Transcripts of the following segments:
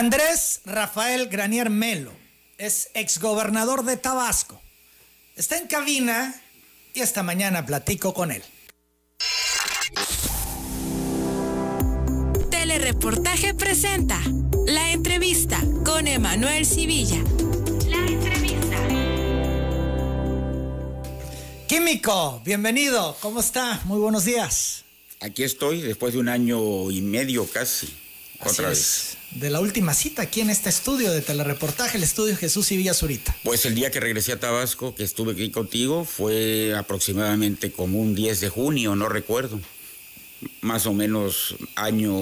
Andrés Rafael Granier Melo es exgobernador de Tabasco. Está en cabina y esta mañana platico con él. Telereportaje presenta la entrevista con Emanuel Civilla. La entrevista. Químico, bienvenido. ¿Cómo está? Muy buenos días. Aquí estoy después de un año y medio casi. Otra vez. De la última cita aquí en este estudio de telereportaje, el estudio Jesús y Villa Zurita. Pues el día que regresé a Tabasco, que estuve aquí contigo, fue aproximadamente como un 10 de junio, no recuerdo. Más o menos año,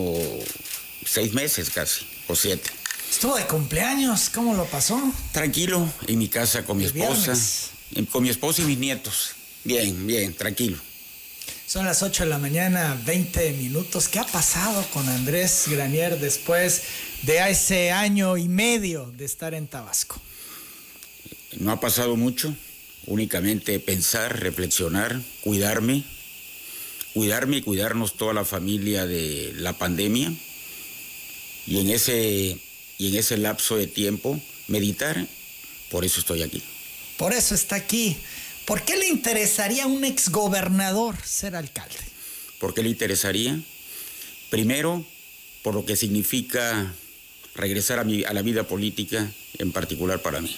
seis meses casi, o siete. Estuvo de cumpleaños, ¿cómo lo pasó? Tranquilo, en mi casa con mi esposa, con mi esposa y mis nietos. Bien, bien, tranquilo. Son las 8 de la mañana, 20 minutos. ¿Qué ha pasado con Andrés Granier después de ese año y medio de estar en Tabasco? No ha pasado mucho, únicamente pensar, reflexionar, cuidarme, cuidarme y cuidarnos toda la familia de la pandemia. Y en ese, y en ese lapso de tiempo, meditar, por eso estoy aquí. Por eso está aquí. ¿Por qué le interesaría a un exgobernador ser alcalde? ¿Por qué le interesaría? Primero, por lo que significa regresar a, a la vida política, en particular para mí.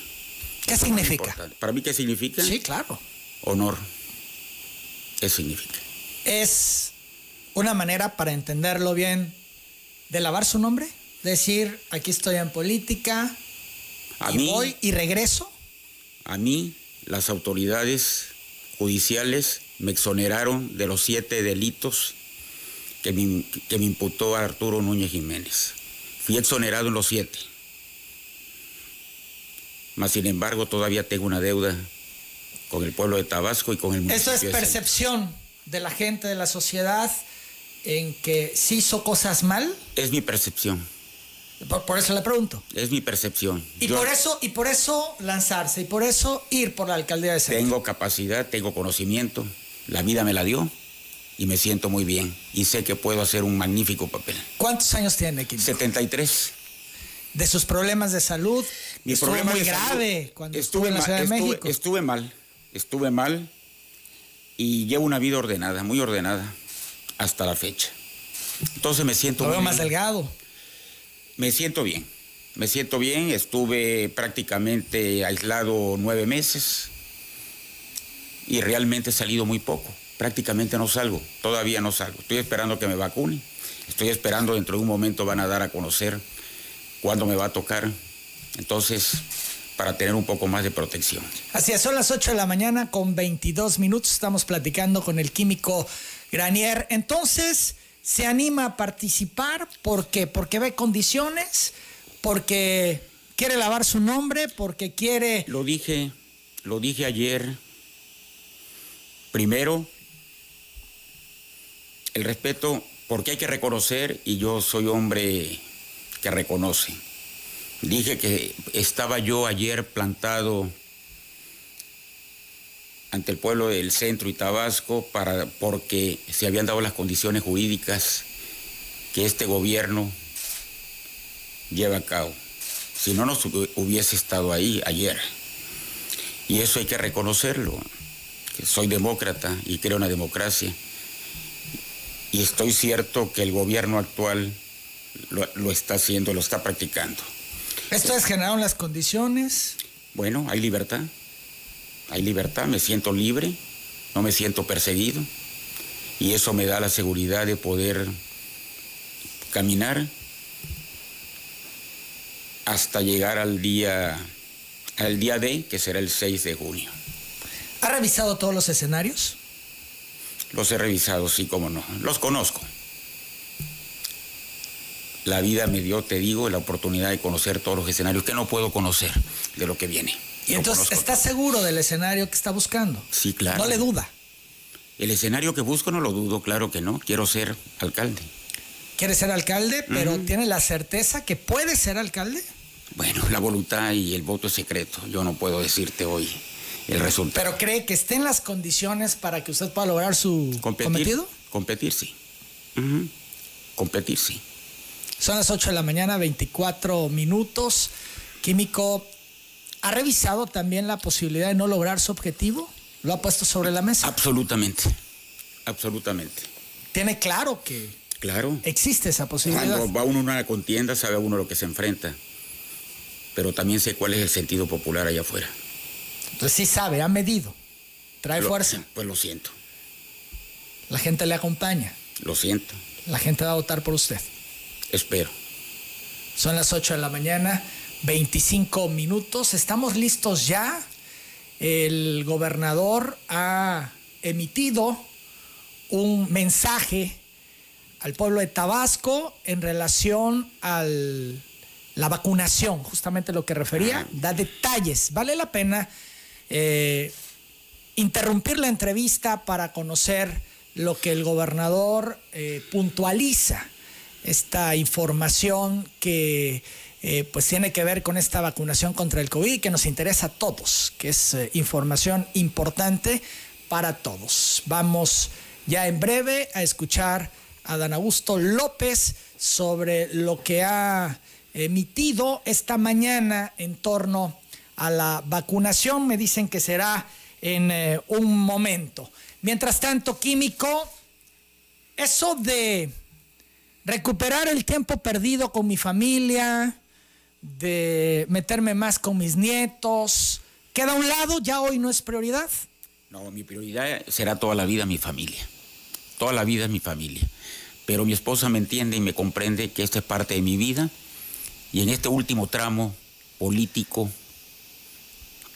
¿Qué significa? ¿Para mí qué significa? Sí, claro. Honor. ¿Qué significa? Es una manera, para entenderlo bien, de lavar su nombre. Decir, aquí estoy en política, a y mí, voy y regreso. A mí las autoridades judiciales me exoneraron de los siete delitos que me, que me imputó Arturo Núñez Jiménez. Fui exonerado en los siete. Mas, sin embargo, todavía tengo una deuda con el pueblo de Tabasco y con el municipio. Eso es percepción de la gente, de la sociedad, en que sí hizo cosas mal. Es mi percepción. Por, por, eso le pregunto. Es mi percepción. Y Yo, por eso y por eso lanzarse y por eso ir por la alcaldía de Centro. Tengo capacidad, tengo conocimiento, la vida me la dio y me siento muy bien y sé que puedo hacer un magnífico papel. ¿Cuántos años tiene, Kim? 73. De sus problemas de salud, Mi estuvo problema muy grave salud, cuando estuve estuve en la Ciudad de estuve, México. Estuve mal, estuve mal y llevo una vida ordenada, muy ordenada hasta la fecha. Entonces me siento Lo veo muy más bien. delgado. Me siento bien, me siento bien. Estuve prácticamente aislado nueve meses y realmente he salido muy poco. Prácticamente no salgo, todavía no salgo. Estoy esperando que me vacune. Estoy esperando dentro de un momento van a dar a conocer cuándo me va a tocar. Entonces, para tener un poco más de protección. Así es, son las 8 de la mañana con 22 minutos. Estamos platicando con el químico Granier. Entonces, se anima a participar. ¿Por qué? Porque ve condiciones, porque quiere lavar su nombre, porque quiere... Lo dije, lo dije ayer. Primero, el respeto, porque hay que reconocer, y yo soy hombre que reconoce. Dije que estaba yo ayer plantado ante el pueblo del centro y Tabasco para, porque se habían dado las condiciones jurídicas que este gobierno lleva a cabo. Si no nos hubiese estado ahí ayer. Y eso hay que reconocerlo. Que soy demócrata y creo en la democracia. Y estoy cierto que el gobierno actual lo, lo está haciendo, lo está practicando. ¿Esto es generaron las condiciones? Bueno, hay libertad. Hay libertad, me siento libre, no me siento perseguido. Y eso me da la seguridad de poder caminar hasta llegar al día, al día D, que será el 6 de junio. ¿Ha revisado todos los escenarios? Los he revisado, sí, como no. Los conozco. La vida me dio, te digo, la oportunidad de conocer todos los escenarios que no puedo conocer de lo que viene. Y entonces, ¿está todo. seguro del escenario que está buscando? Sí, claro. No le duda. El escenario que busco no lo dudo, claro que no. Quiero ser alcalde. Quiere ser alcalde, pero. ¿tiene la certeza que puede ser alcalde? Bueno, la voluntad y el voto es secreto. Yo no puedo decirte hoy el resultado. ¿Pero cree que esté en las condiciones para que usted pueda lograr su competir, cometido? competir sí. Competir sí. Son las 8 de la mañana, 24 minutos. Químico, ¿ha revisado también la posibilidad de no lograr su objetivo? ¿Lo ha puesto sobre la mesa? Absolutamente, absolutamente. Tiene claro que Claro. existe esa posibilidad. Cuando va uno a una contienda, sabe uno lo que se enfrenta. Pero también sé cuál es el sentido popular allá afuera. Entonces sí sabe, ha medido, trae Lo- fuerza, Pues lo siento, la gente le acompaña, lo siento. la gente va a votar por usted. Espero. Son las 8 de la mañana, 25 minutos. Estamos listos ya. El gobernador ha emitido un mensaje al pueblo de Tabasco en relación a la vacunación, justamente lo que refería, da detalles. Vale la pena eh, interrumpir la entrevista para conocer lo que el gobernador eh, puntualiza, esta información que eh, pues tiene que ver con esta vacunación contra el COVID que nos interesa a todos, que es eh, información importante para todos. Vamos ya en breve a escuchar a Dan Augusto López sobre lo que ha emitido esta mañana en torno a la vacunación. Me dicen que será en eh, un momento. Mientras tanto, químico, eso de recuperar el tiempo perdido con mi familia, de meterme más con mis nietos, queda a un lado, ya hoy no es prioridad. No, mi prioridad será toda la vida mi familia. Toda la vida mi familia. Pero mi esposa me entiende y me comprende que esta es parte de mi vida. Y en este último tramo político,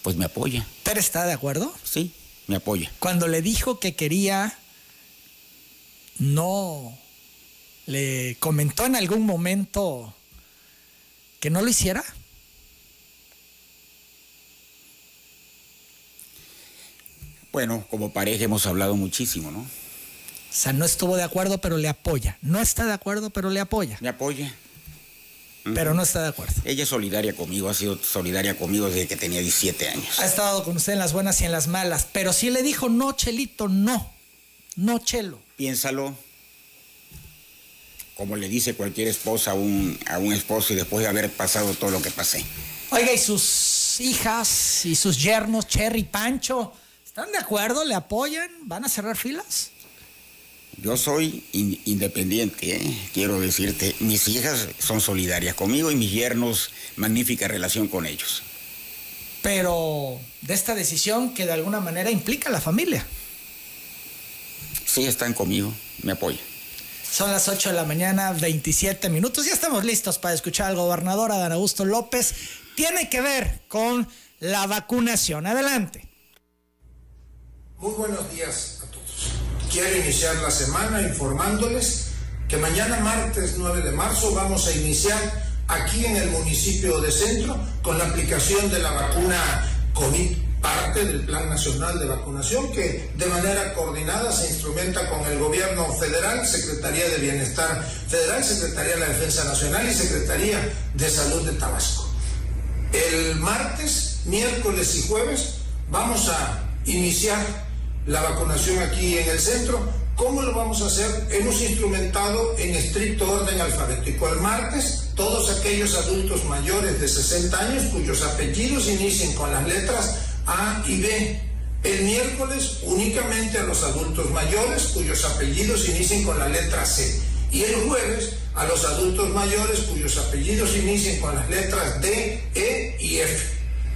pues me apoya. ¿Usted está de acuerdo? Sí, me apoya. Cuando le dijo que quería, no le comentó en algún momento que no lo hiciera. Bueno, como pareja hemos hablado muchísimo, ¿no? O sea, no estuvo de acuerdo, pero le apoya. No está de acuerdo, pero le apoya. Me apoya. Pero no está de acuerdo. Ella es solidaria conmigo, ha sido solidaria conmigo desde que tenía 17 años. Ha estado con usted en las buenas y en las malas, pero sí le dijo, no, Chelito, no. No, Chelo. Piénsalo como le dice cualquier esposa a un, a un esposo y después de haber pasado todo lo que pasé. Oiga, ¿y sus hijas y sus yernos, Cherry y Pancho, están de acuerdo? ¿Le apoyan? ¿Van a cerrar filas? Yo soy in- independiente, ¿eh? quiero decirte. Mis hijas son solidarias conmigo y mis yernos, magnífica relación con ellos. Pero de esta decisión que de alguna manera implica a la familia. Sí, están conmigo, me apoyan. Son las 8 de la mañana, 27 minutos. Ya estamos listos para escuchar al gobernador Adán Augusto López. Tiene que ver con la vacunación. Adelante. Muy buenos días a todos. Quiero iniciar la semana informándoles que mañana martes 9 de marzo vamos a iniciar aquí en el municipio de Centro con la aplicación de la vacuna COVID, parte del Plan Nacional de Vacunación que de manera coordinada se instrumenta con el gobierno federal, Secretaría de Bienestar Federal, Secretaría de la Defensa Nacional y Secretaría de Salud de Tabasco. El martes, miércoles y jueves vamos a iniciar la vacunación aquí en el centro. ¿Cómo lo vamos a hacer? Hemos instrumentado en estricto orden alfabético. El martes, todos aquellos adultos mayores de 60 años cuyos apellidos inicien con las letras A y B. El miércoles, únicamente a los adultos mayores cuyos apellidos inicien con la letra C. Y el jueves, a los adultos mayores cuyos apellidos inicien con las letras D, E y F.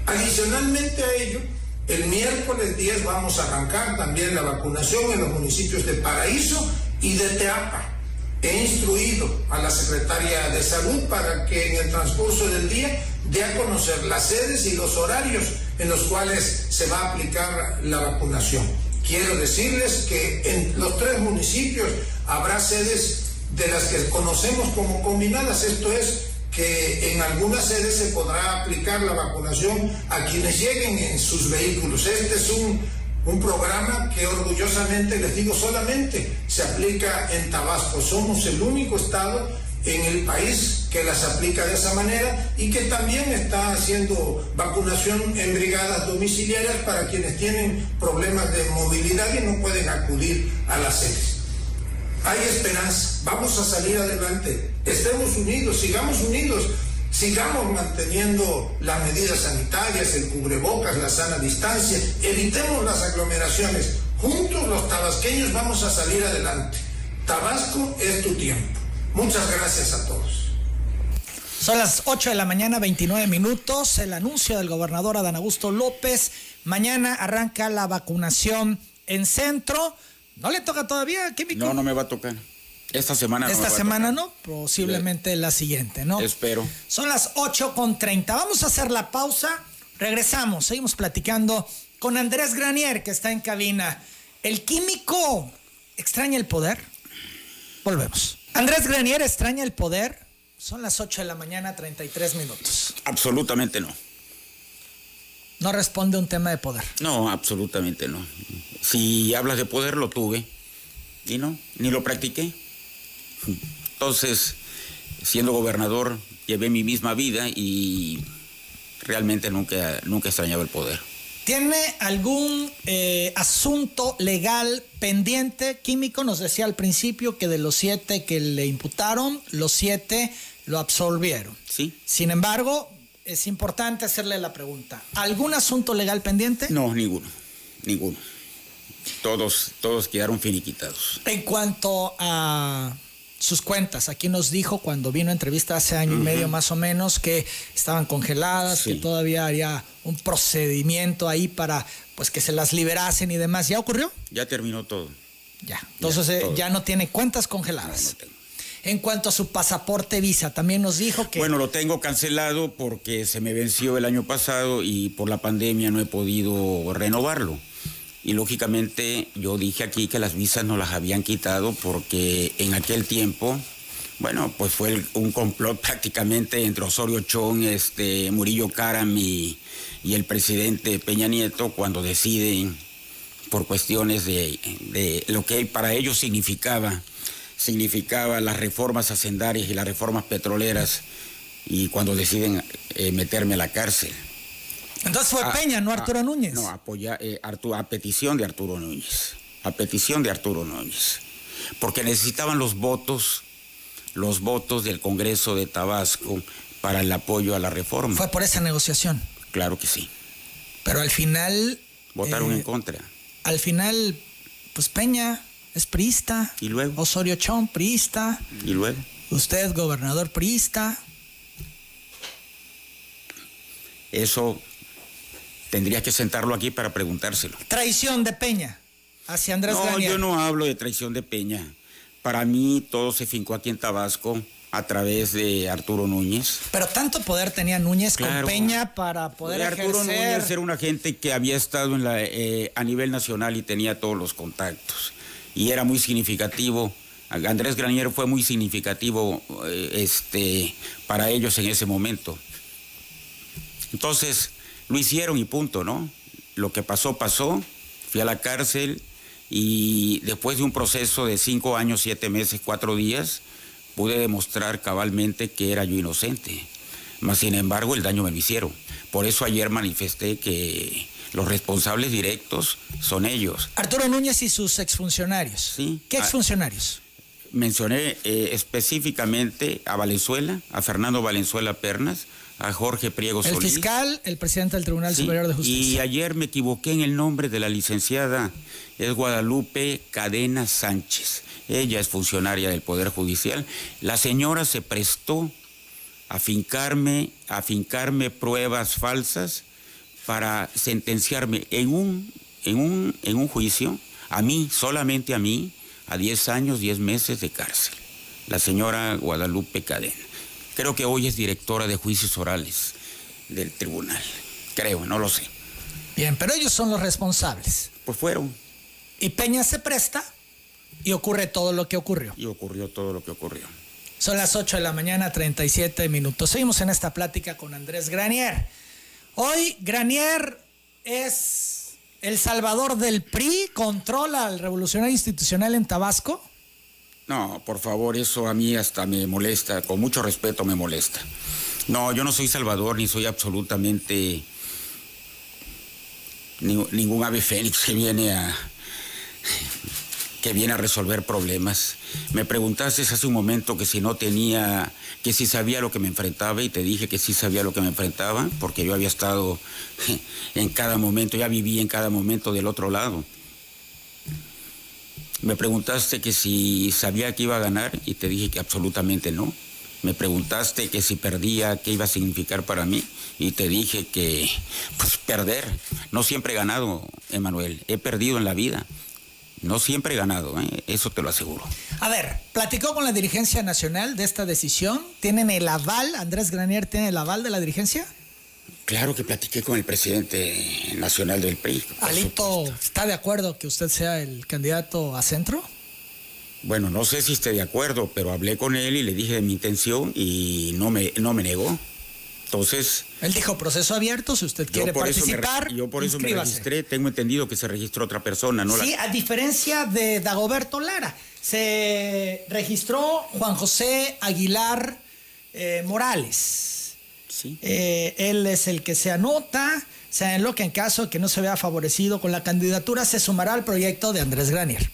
Adicionalmente a ello, el miércoles 10 vamos a arrancar también la vacunación en los municipios de Paraíso y de Teapa. He instruido a la Secretaria de Salud para que en el transcurso del día dé a conocer las sedes y los horarios en los cuales se va a aplicar la vacunación. Quiero decirles que en los tres municipios habrá sedes de las que conocemos como combinadas, esto es que en algunas sedes se podrá aplicar la vacunación a quienes lleguen en sus vehículos. Este es un, un programa que orgullosamente les digo solamente se aplica en Tabasco. Somos el único estado en el país que las aplica de esa manera y que también está haciendo vacunación en brigadas domiciliarias para quienes tienen problemas de movilidad y no pueden acudir a las sedes. Hay esperanza, vamos a salir adelante. Estemos unidos, sigamos unidos, sigamos manteniendo las medidas sanitarias, el cubrebocas, la sana distancia, evitemos las aglomeraciones. Juntos los tabasqueños vamos a salir adelante. Tabasco es tu tiempo. Muchas gracias a todos. Son las 8 de la mañana, 29 minutos. El anuncio del gobernador Adán Augusto López. Mañana arranca la vacunación en centro. ¿No le toca todavía, Químico? No, no me va a tocar. Esta semana no. Esta semana no, posiblemente la siguiente, ¿no? Espero. Son las 8 con 30. Vamos a hacer la pausa. Regresamos. Seguimos platicando con Andrés Granier, que está en cabina. El químico extraña el poder. Volvemos. Andrés Granier extraña el poder. Son las 8 de la mañana, 33 minutos. Absolutamente no. No responde a un tema de poder. No, absolutamente no. Si hablas de poder, lo tuve. Y no, ni lo practiqué. Entonces, siendo gobernador, llevé mi misma vida y realmente nunca, nunca extrañaba el poder. ¿Tiene algún eh, asunto legal pendiente químico? Nos decía al principio que de los siete que le imputaron, los siete lo absolvieron. Sí. Sin embargo, es importante hacerle la pregunta. ¿Algún asunto legal pendiente? No, ninguno. Ninguno. Todos, todos quedaron finiquitados. En cuanto a sus cuentas. Aquí nos dijo cuando vino a entrevista hace año y medio más o menos que estaban congeladas, Sí. que todavía haría un procedimiento ahí para pues que se las liberasen y demás. ¿Ya ocurrió? Ya terminó todo. Ya. Entonces Ya, eh, todo. ya no tiene cuentas congeladas. no tengo. En cuanto a su pasaporte visa, también nos dijo que Bueno, lo tengo cancelado porque se me venció el año pasado y por la pandemia no he podido renovarlo. Y lógicamente yo dije aquí que las visas no las habían quitado porque en aquel tiempo, bueno, pues fue un complot prácticamente entre Osorio Chong, este, Murillo Karam y, y el presidente Peña Nieto cuando deciden por cuestiones de, de lo que para ellos significaba, significaba las reformas hacendarias y las reformas petroleras y cuando deciden eh, meterme a la cárcel. Entonces fue Ah, Peña, no ah, Arturo Núñez. No, apoya, eh, Artu- a petición de Arturo Núñez. A petición de Arturo Núñez. Porque necesitaban los votos, los votos del Congreso de Tabasco para el apoyo a la reforma. Fue por esa negociación. Claro que sí. Pero al final Votaron eh, en contra. al final, pues Peña es priista. ¿Y luego? Osorio Chong, priista. ¿Y luego? Usted, gobernador priista. Eso tendría que sentarlo aquí para preguntárselo. Traición de Peña hacia Andrés No, Granier. yo no hablo de traición de Peña. Para mí todo se fincó aquí en Tabasco a través de Arturo Núñez. Pero tanto poder tenía Núñez Claro. con Peña para poder Arturo ejercer. Núñez era una gente que había estado en la, eh, a nivel nacional y tenía todos los contactos. Y era muy significativo. Andrés Granier fue muy significativo eh, este, para ellos en ese momento. Entonces, lo hicieron y punto, ¿no? Lo que pasó, pasó. Fui a la cárcel y después de un proceso de cinco años, siete meses, cuatro días, pude demostrar cabalmente que era yo inocente. Mas, sin embargo, el daño me lo hicieron. Por eso ayer manifesté que los responsables directos son ellos. Arturo Núñez y sus exfuncionarios. Sí. ¿Qué Ah. exfuncionarios? Mencioné eh, específicamente a Valenzuela, a Fernando Valenzuela Pernas, a Jorge Priego El Solís. fiscal, el presidente del Tribunal Sí, Superior de Y Justicia. ayer me equivoqué en el nombre de la licenciada. Es Guadalupe Cadena Sánchez. Ella es funcionaria del Poder Judicial. La señora se prestó a fincarme, a fincarme pruebas falsas para sentenciarme en un, en un, en un juicio, a mí, solamente a mí, a 10 años, 10 meses de cárcel. La señora Guadalupe Cadena. Creo que hoy es directora de juicios orales del tribunal. Creo, no lo sé. Bien, pero ellos son los responsables. Pues fueron Y Peña se presta y ocurre todo lo que ocurrió. y ocurrió todo lo que ocurrió. Son las 8 de la mañana, 37 minutos. Seguimos en esta plática con Andrés Granier. Hoy Granier es el salvador del PRI, controla al revolucionario institucional en Tabasco. No, por favor, eso a mí hasta me molesta, con mucho respeto me molesta. No, yo no soy Salvador ni soy absolutamente ni- ningún ave fénix que viene a... que viene a resolver problemas. Me preguntaste hace un momento que si no tenía, que si sabía lo que me enfrentaba y te dije que sí sabía lo que me enfrentaba, porque yo había estado en cada momento, ya viví en cada momento del otro lado. Me preguntaste que si sabía que iba a ganar y te dije que absolutamente no. Me preguntaste que si perdía, qué iba a significar para mí y te dije que, pues perder, no siempre he ganado, Emanuel, he perdido en la vida. No siempre he ganado, ¿eh? eso te lo aseguro. A ver, ¿platicó con la dirigencia nacional de esta decisión? ¿Tienen el aval? ¿Andrés Granier tiene el aval de la dirigencia? Claro que platiqué con el presidente nacional del PRI. ¿Alito está de acuerdo que usted sea el candidato a centro? Bueno, no sé si esté de acuerdo, pero hablé con él y le dije de mi intención y no me, no me negó. Entonces. Él dijo proceso abierto, si usted quiere participar. yo por eso me registré, tengo entendido que se registró otra persona, ¿no? Sí, a diferencia de Dagoberto Lara. Se registró Juan José Aguilar eh, Morales. Sí. Eh, él es el que se anota. Se lo que en caso de que no se vea favorecido con la candidatura, se sumará al proyecto de Andrés Granier.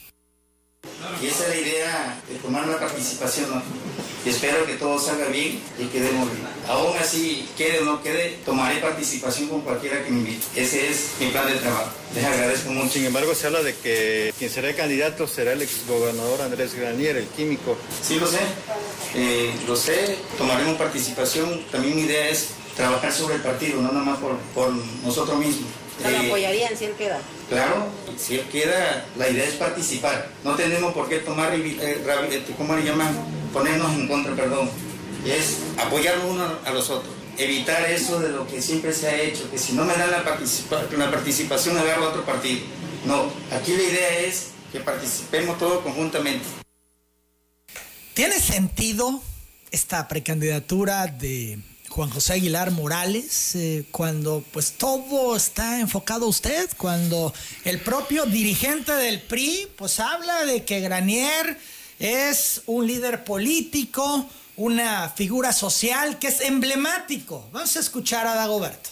Y esa es la idea de tomar una participación. ¿no? Y espero que todo salga bien y quedemos bien. Aún así, quede o no quede, tomaré participación con cualquiera que me invite. Ese es mi plan de trabajo. Les agradezco mucho. Sin embargo, se habla de que quien será el candidato será el exgobernador Andrés Granier, el químico. Sí, lo sé. Eh, lo sé. Tomaremos participación. También mi idea es trabajar sobre el partido, no nada más por, por nosotros mismos. ¿Lo eh, apoyarían si él queda? Claro, si él queda, la idea es participar. No tenemos por qué tomar, eh, ¿cómo le llaman? Ponernos en contra, perdón. Es apoyarnos uno a los otros. Evitar eso de lo que siempre se ha hecho, que si no me dan la, participa la participación, agarro otro partido. No, aquí la idea es que participemos todos conjuntamente. ¿Tiene sentido esta precandidatura de Juan José Aguilar Morales, eh, cuando pues todo está enfocado a usted, cuando el propio dirigente del PRI pues habla de que Granier es un líder político, una figura social que es emblemático. Vamos a escuchar a Dagoberto.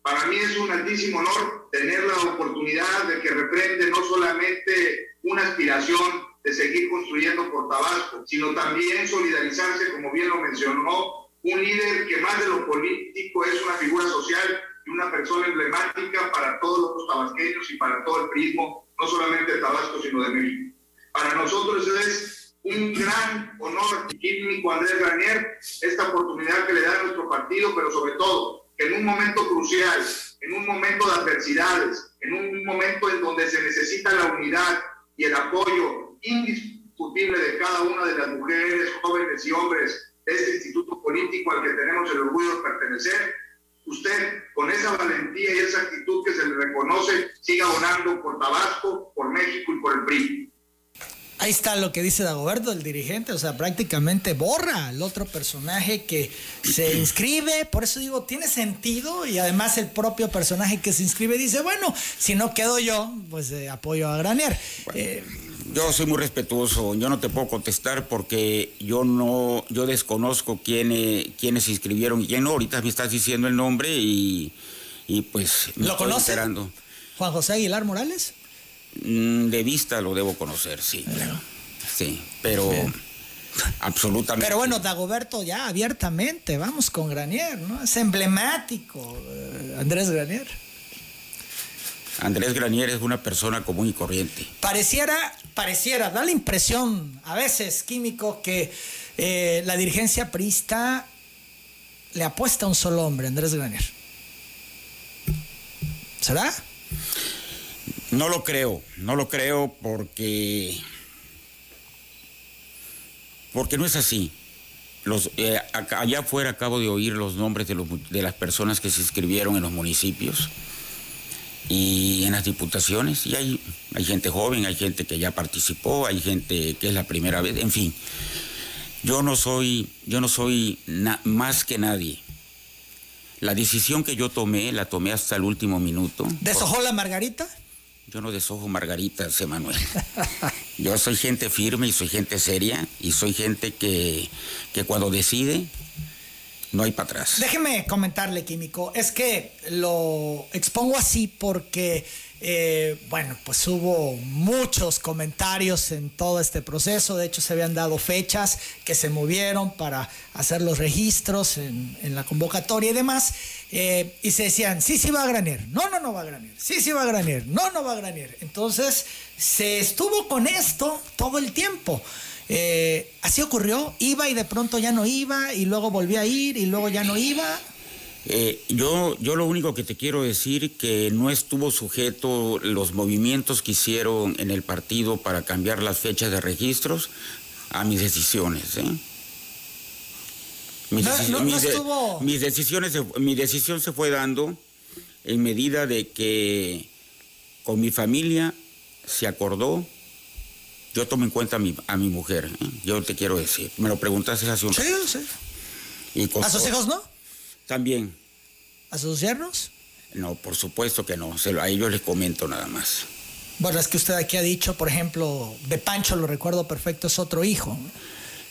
Para mí es un altísimo honor tener la oportunidad de que reprende no solamente una aspiración de seguir construyendo por Tabasco, sino también solidarizarse, como bien lo mencionó un líder que más de lo político es una figura social y una persona emblemática para todos los tabasqueños y para todo el prismo, no solamente de Tabasco, sino de México. Para nosotros es un gran honor, químico Andrés Granier, esta oportunidad que le da a nuestro partido, pero sobre todo en un momento crucial, en un momento de adversidades, en un momento en donde se necesita la unidad y el apoyo indiscutible de cada una de las mujeres, jóvenes y hombres este instituto político al que tenemos el orgullo de pertenecer, usted con esa valentía y esa actitud que se le reconoce siga abonando por Tabasco, por México y por el PRI. Ahí está lo que dice Dagoberto, el dirigente, o sea, prácticamente borra al otro personaje que se inscribe, por eso digo, tiene sentido y además el propio personaje que se inscribe dice, bueno, si no quedo yo, pues eh, apoyo a Granier. Eh, yo soy muy respetuoso, yo no te puedo contestar porque yo no, yo desconozco quiénes, quiénes se inscribieron y quién no. Ahorita me estás diciendo el nombre y, pues me ¿Lo conoce? ¿Juan José Aguilar Morales? Mm, de vista lo debo conocer, sí. Sí, pero absolutamente. Pero bueno, Dagoberto ya abiertamente, vamos con Granier, ¿no? Es emblemático, eh, Andrés Granier. Andrés Granier es una persona común y corriente. Pareciera, pareciera, da la impresión a veces, químico, que eh, la dirigencia priista le apuesta a un solo hombre, Andrés Granier. ¿Será? No lo creo, no lo creo porque porque no es así. Los, eh, allá afuera acabo de oír los nombres de, de las personas que se inscribieron en los municipios y en las diputaciones y hay, hay gente joven, hay gente que ya participó, hay gente que es la primera vez, en fin. Yo no soy, yo no soy más que nadie. La decisión que yo tomé, la tomé hasta el último minuto. ¿Deshojó la margarita? Yo no desojo margaritas, Emanuel. yo soy gente firme y soy gente seria y soy gente que, que cuando decide, no hay para atrás. Déjeme comentarle, Químico, es que lo expongo así porque, eh, bueno, pues hubo muchos comentarios en todo este proceso, de hecho se habían dado fechas que se movieron para hacer los registros en, la convocatoria y demás, eh, y se decían, sí, sí va a Granier, no, no, no va a Granier, sí, sí va a Granier, no, no va a Granier. Entonces se estuvo con esto todo el tiempo. Eh, así ocurrió, iba y de pronto ya no iba y luego volvía a ir y luego ya no iba. Eh, yo, yo lo único que te quiero decir que no estuvo sujeto los movimientos que hicieron en el partido para cambiar las fechas de registros a mis decisiones. ¿eh? Mis, No, deci- no- no mis de- estuvo- mis decisiones, mi decisión se fue dando en medida de que con mi familia se acordó. Yo tomo en cuenta a mi, a mi mujer, ¿eh? yo te quiero decir. Me lo preguntaste hace un Sí, sí. Y con- ¿A sus hijos no? También. ¿A sus yernos? No, por supuesto que no. Se lo- a ellos les comento nada más. Bueno, es que usted aquí ha dicho, por ejemplo, de Pancho, lo recuerdo perfecto, es otro hijo.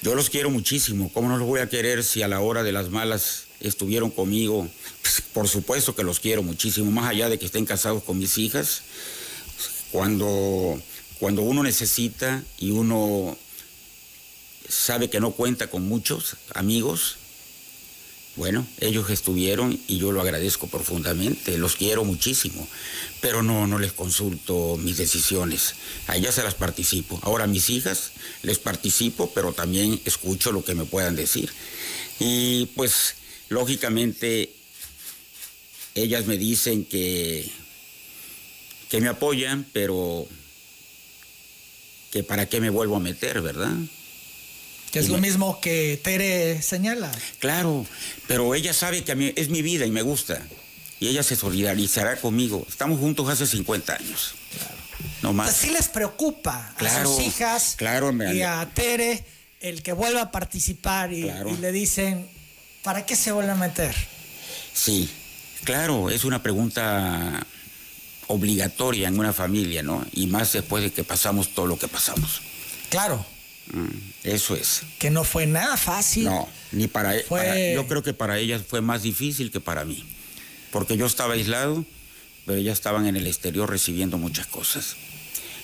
Yo los quiero muchísimo. ¿Cómo no los voy a querer si a la hora de las malas estuvieron conmigo? Pues, por supuesto que los quiero muchísimo. Más allá de que estén casados con mis hijas, cuando, cuando uno necesita y uno sabe que no cuenta con muchos amigos, bueno, ellos estuvieron y yo lo agradezco profundamente, los quiero muchísimo, pero no, no les consulto mis decisiones, a ellas se las participo. Ahora a mis hijas les participo, pero también escucho lo que me puedan decir. Y pues, lógicamente, ellas me dicen que, que me apoyan, pero que para qué me vuelvo a meter, ¿verdad? Que es Y lo me- mismo que Tere señala. Claro, pero ella sabe que a mí es mi vida y me gusta. Y ella se solidarizará conmigo. Estamos juntos hace 50 años. No O sea, más. sí les preocupa a Claro, sus hijas claro, me- y a Tere el que vuelva a participar y, Claro. y le dicen, ¿para qué se vuelve a meter? Sí, claro, es una pregunta obligatoria en una familia, ¿no? Y más después de que pasamos todo lo que pasamos. Claro, Mm, Eso es. que no fue nada fácil. No, ni para, e- Fue- para- Yo creo que para ellas fue más difícil que para mí. Porque yo estaba aislado, pero ellas estaban en el exterior recibiendo muchas cosas.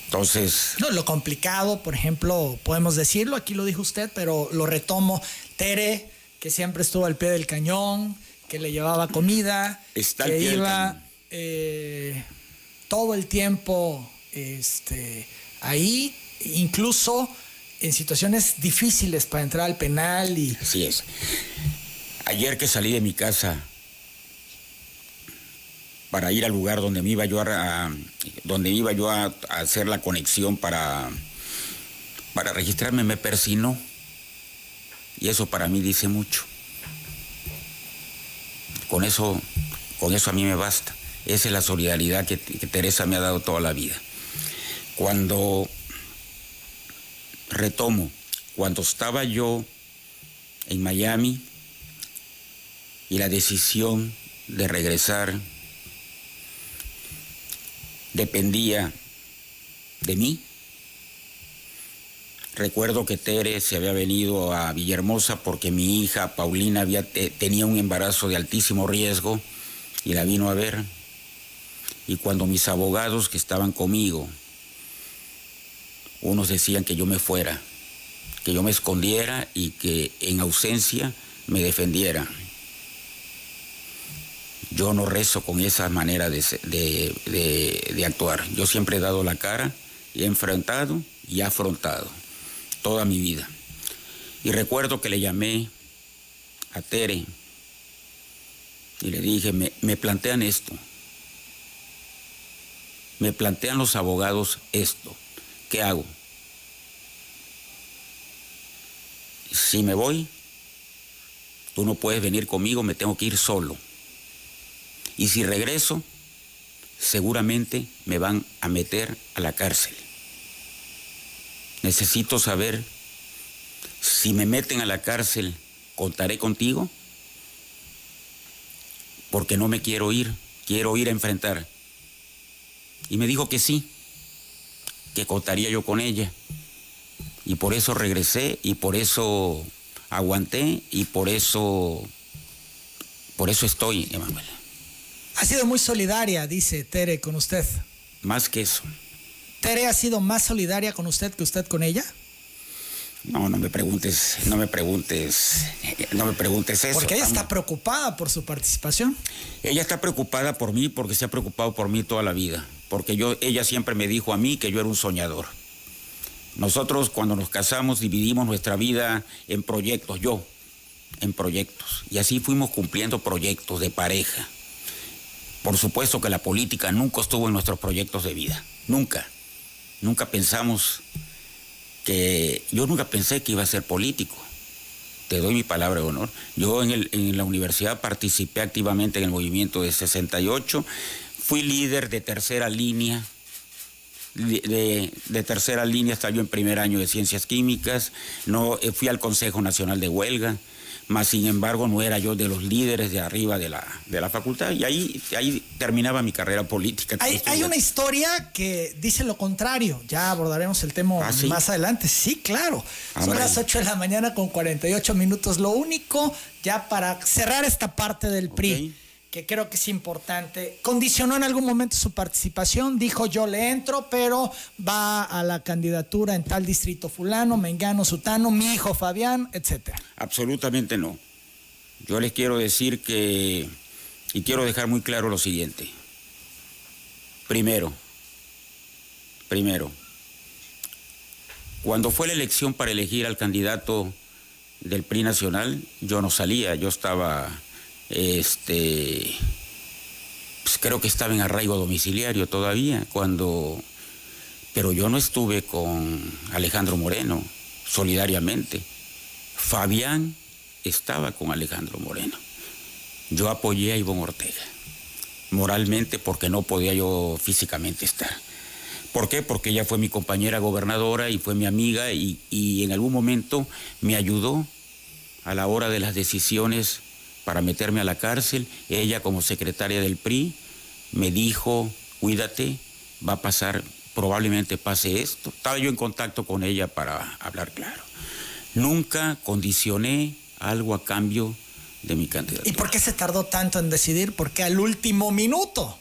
Entonces, No, lo complicado, por ejemplo, podemos decirlo, aquí lo dijo usted, pero lo retomo. Tere, que siempre estuvo al pie del cañón, que le llevaba comida, Está que iba eh, todo el tiempo este, ahí, incluso en situaciones difíciles para entrar al penal y Así es. Ayer que salí de mi casa para ir al lugar donde me iba yo a, donde iba yo a, a hacer la conexión para para registrarme me persinó y eso para mí dice mucho. Con eso con eso a mí me basta. Esa es la solidaridad que, Teresa me ha dado toda la vida. Cuando retomo, cuando estaba yo en Miami y la decisión de regresar dependía de mí. Recuerdo que Tere se había venido a Villahermosa porque mi hija Paulina tenía un embarazo de altísimo riesgo y la vino a ver. Y cuando mis abogados que estaban conmigo, unos decían que yo me fuera, que yo me escondiera y que en ausencia me defendiera. Yo no rezo con esa manera de, actuar. Yo siempre he dado la cara y he enfrentado y afrontado toda mi vida. Y recuerdo que le llamé a Tere y le dije, me, me plantean esto. Me plantean los abogados esto. ¿Qué hago? Si me voy, tú no puedes venir conmigo, me tengo que ir solo. Y si regreso, seguramente me van a meter a la cárcel. Necesito saber si me meten a la cárcel, contaré contigo, porque no me quiero ir, quiero ir a enfrentar. Y me dijo que sí, que contaría yo con ella. Y por eso regresé y por eso aguanté y por eso Por eso estoy, Emanuel. Ha sido muy solidaria, dice Tere, con usted. Más que eso. ¿Tere ha sido más solidaria con usted que usted con ella? No, no me preguntes, no me preguntes, no me preguntes eso. Porque ella está preocupada por su participación. Ella está preocupada por mí porque se ha preocupado por mí toda la vida. Porque yo, ella siempre me dijo a mí que yo era un soñador. Nosotros cuando nos casamos dividimos nuestra vida en proyectos, yo, en proyectos. Y así fuimos cumpliendo proyectos de pareja. Por supuesto que la política nunca estuvo en nuestros proyectos de vida. Nunca. Nunca pensamos que yo nunca pensé que iba a ser político. Te doy mi palabra de honor. Yo en, el, en la universidad participé activamente en el movimiento de 68, fui líder de tercera línea, de, de, tercera línea hasta yo en primer año de ciencias químicas, no, eh, fui al Consejo Nacional de Huelga, más sin embargo no era yo de los líderes de arriba de la, de la facultad y ahí, ahí terminaba mi carrera política. Hay, hay una historia que dice lo contrario, ya abordaremos el tema ¿Ah, sí? más adelante, sí, claro, Ah, son las 8 de la mañana con 48 minutos, lo único ya para cerrar esta parte del PRI. Que creo que es importante. Condicionó en algún momento su participación, dijo yo le entro, pero va a la candidatura en tal distrito fulano, mengano, sutano, mi hijo Fabián, etcétera. Absolutamente no. Yo les quiero decir que, y quiero dejar muy claro lo siguiente. Primero, primero, cuando fue la elección para elegir al candidato del PRI nacional, yo no salía, yo estaba, este, pues creo que estaba en arraigo domiciliario todavía, cuando, pero yo no estuve con Alejandro Moreno solidariamente. Fabián estaba con Alejandro Moreno. Yo apoyé a Ivonne Ortega, moralmente porque no podía yo físicamente estar. ¿Por qué? Porque ella fue mi compañera gobernadora y fue mi amiga y, y en algún momento me ayudó a la hora de las decisiones para meterme a la cárcel. Ella como secretaria del PRI me dijo, cuídate, va a pasar, probablemente pase esto. Estaba yo en contacto con ella para hablar claro. Nunca condicioné algo a cambio de mi ¿Y candidatura. por qué se tardó tanto en decidir? Porque al último minuto.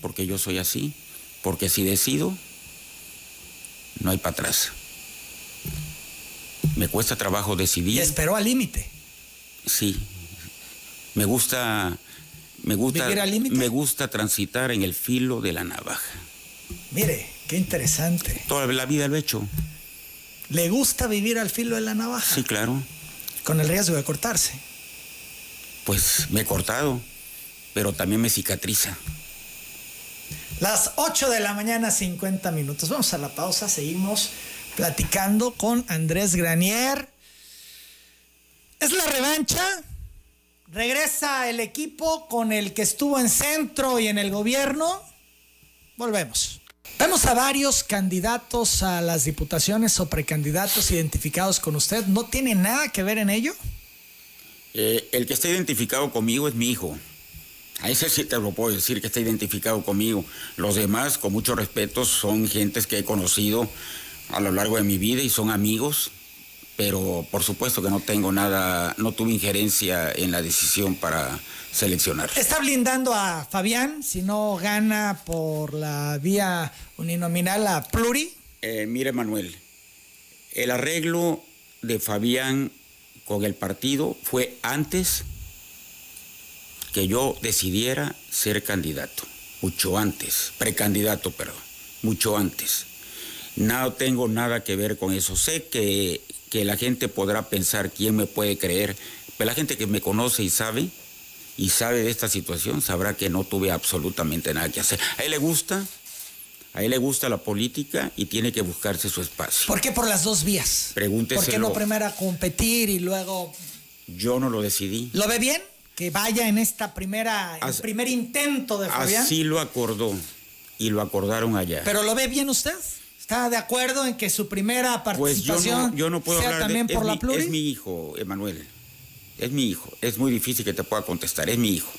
Porque yo soy así. Porque si decido, no hay para atrás. Me cuesta trabajo Y decidir. esperó al límite. Sí. Me gusta. Me gusta, me gusta transitar en el filo de la navaja. Mire, qué interesante. Toda la vida lo he hecho. ¿Le gusta vivir al filo de la navaja? Sí, claro. Con el riesgo de cortarse. Pues me he cortado, pero también me cicatriza. Las 8 de la mañana, 50 minutos. Vamos a la pausa, seguimos platicando con Andrés Granier. ¿Es la revancha? ¿Regresa el equipo con el que estuvo en centro y en el gobierno? Volvemos. Vemos a varios candidatos a las diputaciones o precandidatos identificados con usted. ¿No tiene nada que ver en ello? Eh, el que está identificado conmigo es mi hijo. A ese sí te lo puedo decir que está identificado conmigo. Los demás, con mucho respeto, son gentes que he conocido a lo largo de mi vida y son amigos, pero por supuesto que no tengo nada, no tuve injerencia en la decisión para seleccionar. Está blindando a Fabián si no gana por la vía uninominal a Pluri. Eh, mire, Manuel, el arreglo de Fabián con el partido fue antes que yo decidiera ser candidato, mucho antes, precandidato, perdón, mucho antes. No tengo nada que ver con eso. Sé que, que la gente podrá pensar quién me puede creer, pero la gente que me conoce y sabe, y sabe de esta situación, sabrá que no tuve absolutamente nada que hacer. A él le gusta, a él le gusta la política y tiene que buscarse su espacio. ¿Por qué por las dos vías? Pregúnteselo. ¿Por qué no primero a competir y luego... Yo no lo decidí. ¿Lo ve bien? Que vaya en esta primera, el primer intento de Fabián. Así lo acordó y lo acordaron allá. ¿Pero lo ve bien usted? ¿Está de acuerdo en que su primera pues yo participación no, yo no puedo sea hablar también de por la mi- Pluri? Es mi hijo, Emanuel. Es mi hijo. Es muy difícil que te pueda contestar. Es mi hijo.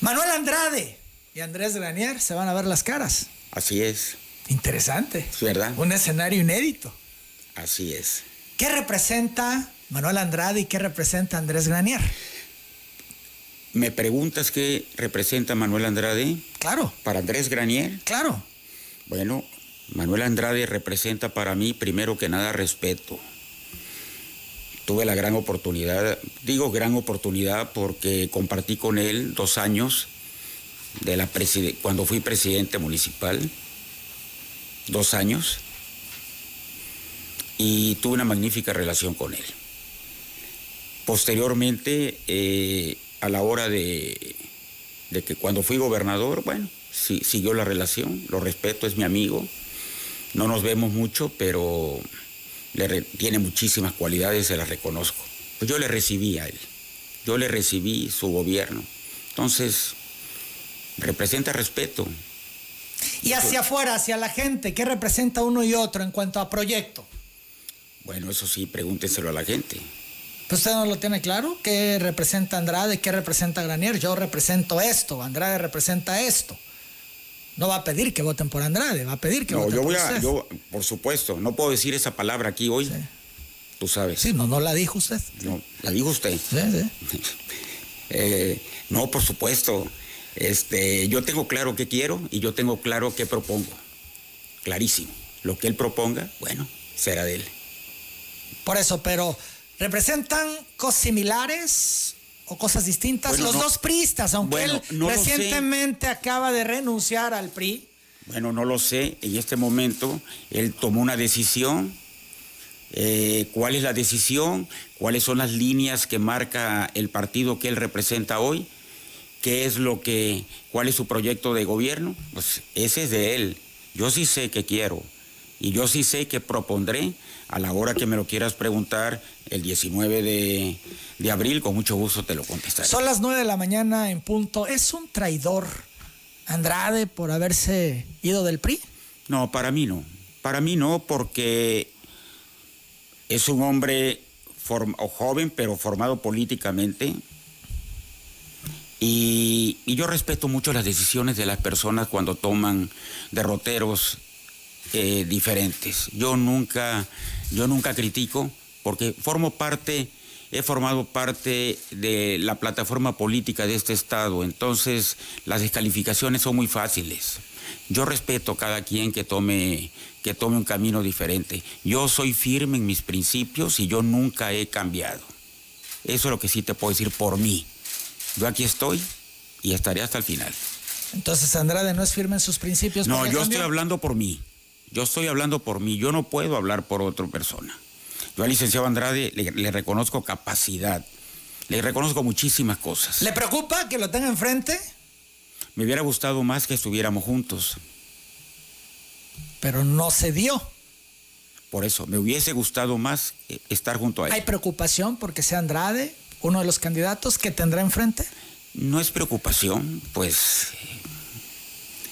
Manuel Andrade y Andrés Granier se van a ver las caras. Así es. Interesante. Es verdad. Un escenario inédito. Así es. ¿Qué representa Manuel Andrade y qué representa Andrés Granier? ¿Me preguntas qué representa Manuel Andrade? Claro. ¿Para Andrés Granier? Claro. Bueno, Manuel Andrade representa para mí primero que nada respeto. Tuve la gran oportunidad, digo gran oportunidad porque compartí con él dos años de la cuando fui presidente municipal, dos años, y tuve una magnífica relación con él. Posteriormente, eh, a la hora de, de, que cuando fui gobernador, bueno, sí, siguió la relación, lo respeto, es mi amigo, no nos vemos mucho, pero le tiene muchísimas cualidades, se las reconozco. Pues yo le recibí a él, yo le recibí su gobierno. Entonces, representa respeto. Y hacia afuera, hacia la gente, ¿qué representa uno y otro en cuanto a proyecto? Bueno, eso sí, pregúntenselo a la gente. Usted no lo tiene claro. ¿Qué representa Andrade? ¿Qué representa Granier? Yo represento esto, Andrade representa esto. No va a pedir que voten por Andrade, va a pedir que voten yo voy a, Yo, por supuesto, no puedo decir esa palabra aquí hoy. Tú sabes. Sí, no, no la dijo usted. No, la dijo usted. Sí, sí. eh, no, por supuesto. Este, yo tengo claro qué quiero y yo tengo claro qué propongo. Clarísimo. Lo que él proponga, bueno, será de él. Por eso, pero ¿representan cosas similares o cosas distintas? Los dos priistas, aunque él recientemente acaba de renunciar al PRI. Bueno, no lo sé. En este momento él tomó una decisión. Eh, ¿Cuál es la decisión? ¿Cuáles son las líneas que marca el partido que él representa hoy? ¿Qué es lo que, cuál es su proyecto de gobierno? Pues ese es de él. Yo sí sé que quiero y yo sí sé que propondré a la hora que me lo quieras preguntar, el 19 de, de abril, con mucho gusto te lo contestaré. Son las 9 de la mañana en punto. ¿Es un traidor Andrade por haberse ido del PRI? No, para mí no. Para mí no, porque es un hombre joven, pero formado políticamente. Y, y, yo respeto mucho las decisiones de las personas cuando toman derroteros eh, diferentes. Yo nunca, yo nunca critico porque formo parte, he formado parte de la plataforma política de este Estado, entonces las descalificaciones son muy fáciles. Yo respeto a cada quien que tome, que tome un camino diferente. Yo soy firme en mis principios y yo nunca he cambiado. Eso es lo que sí te puedo decir por mí. Yo aquí estoy y estaré hasta el final. Entonces Andrade no es firme en sus principios. No, yo estoy hablando por mí. Yo estoy hablando por mí, yo no puedo hablar por otra persona. Yo al licenciado Andrade le, reconozco capacidad, le reconozco muchísimas cosas. ¿Le preocupa que lo tenga enfrente? Me hubiera gustado más que estuviéramos juntos. Pero no se dio. Por eso, me hubiese gustado más estar junto a él. ¿Hay preocupación porque sea Andrade uno de los candidatos que tendrá enfrente? No es preocupación, pues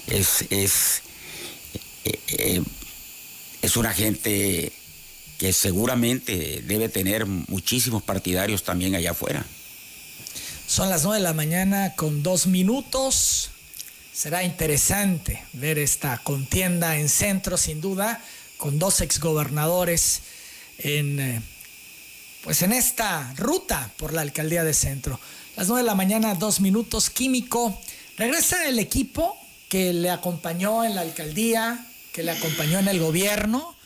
es, es eh, es una gente que seguramente debe tener muchísimos partidarios también allá afuera. Son las nueve de la mañana con dos minutos. Será interesante ver esta contienda en centro, sin duda, con dos exgobernadores en, eh, pues en esta ruta por la alcaldía de centro. Las nueve de la mañana, dos minutos. Químico. Regresa el equipo que le acompañó en la alcaldía, que le acompañó en el gobierno.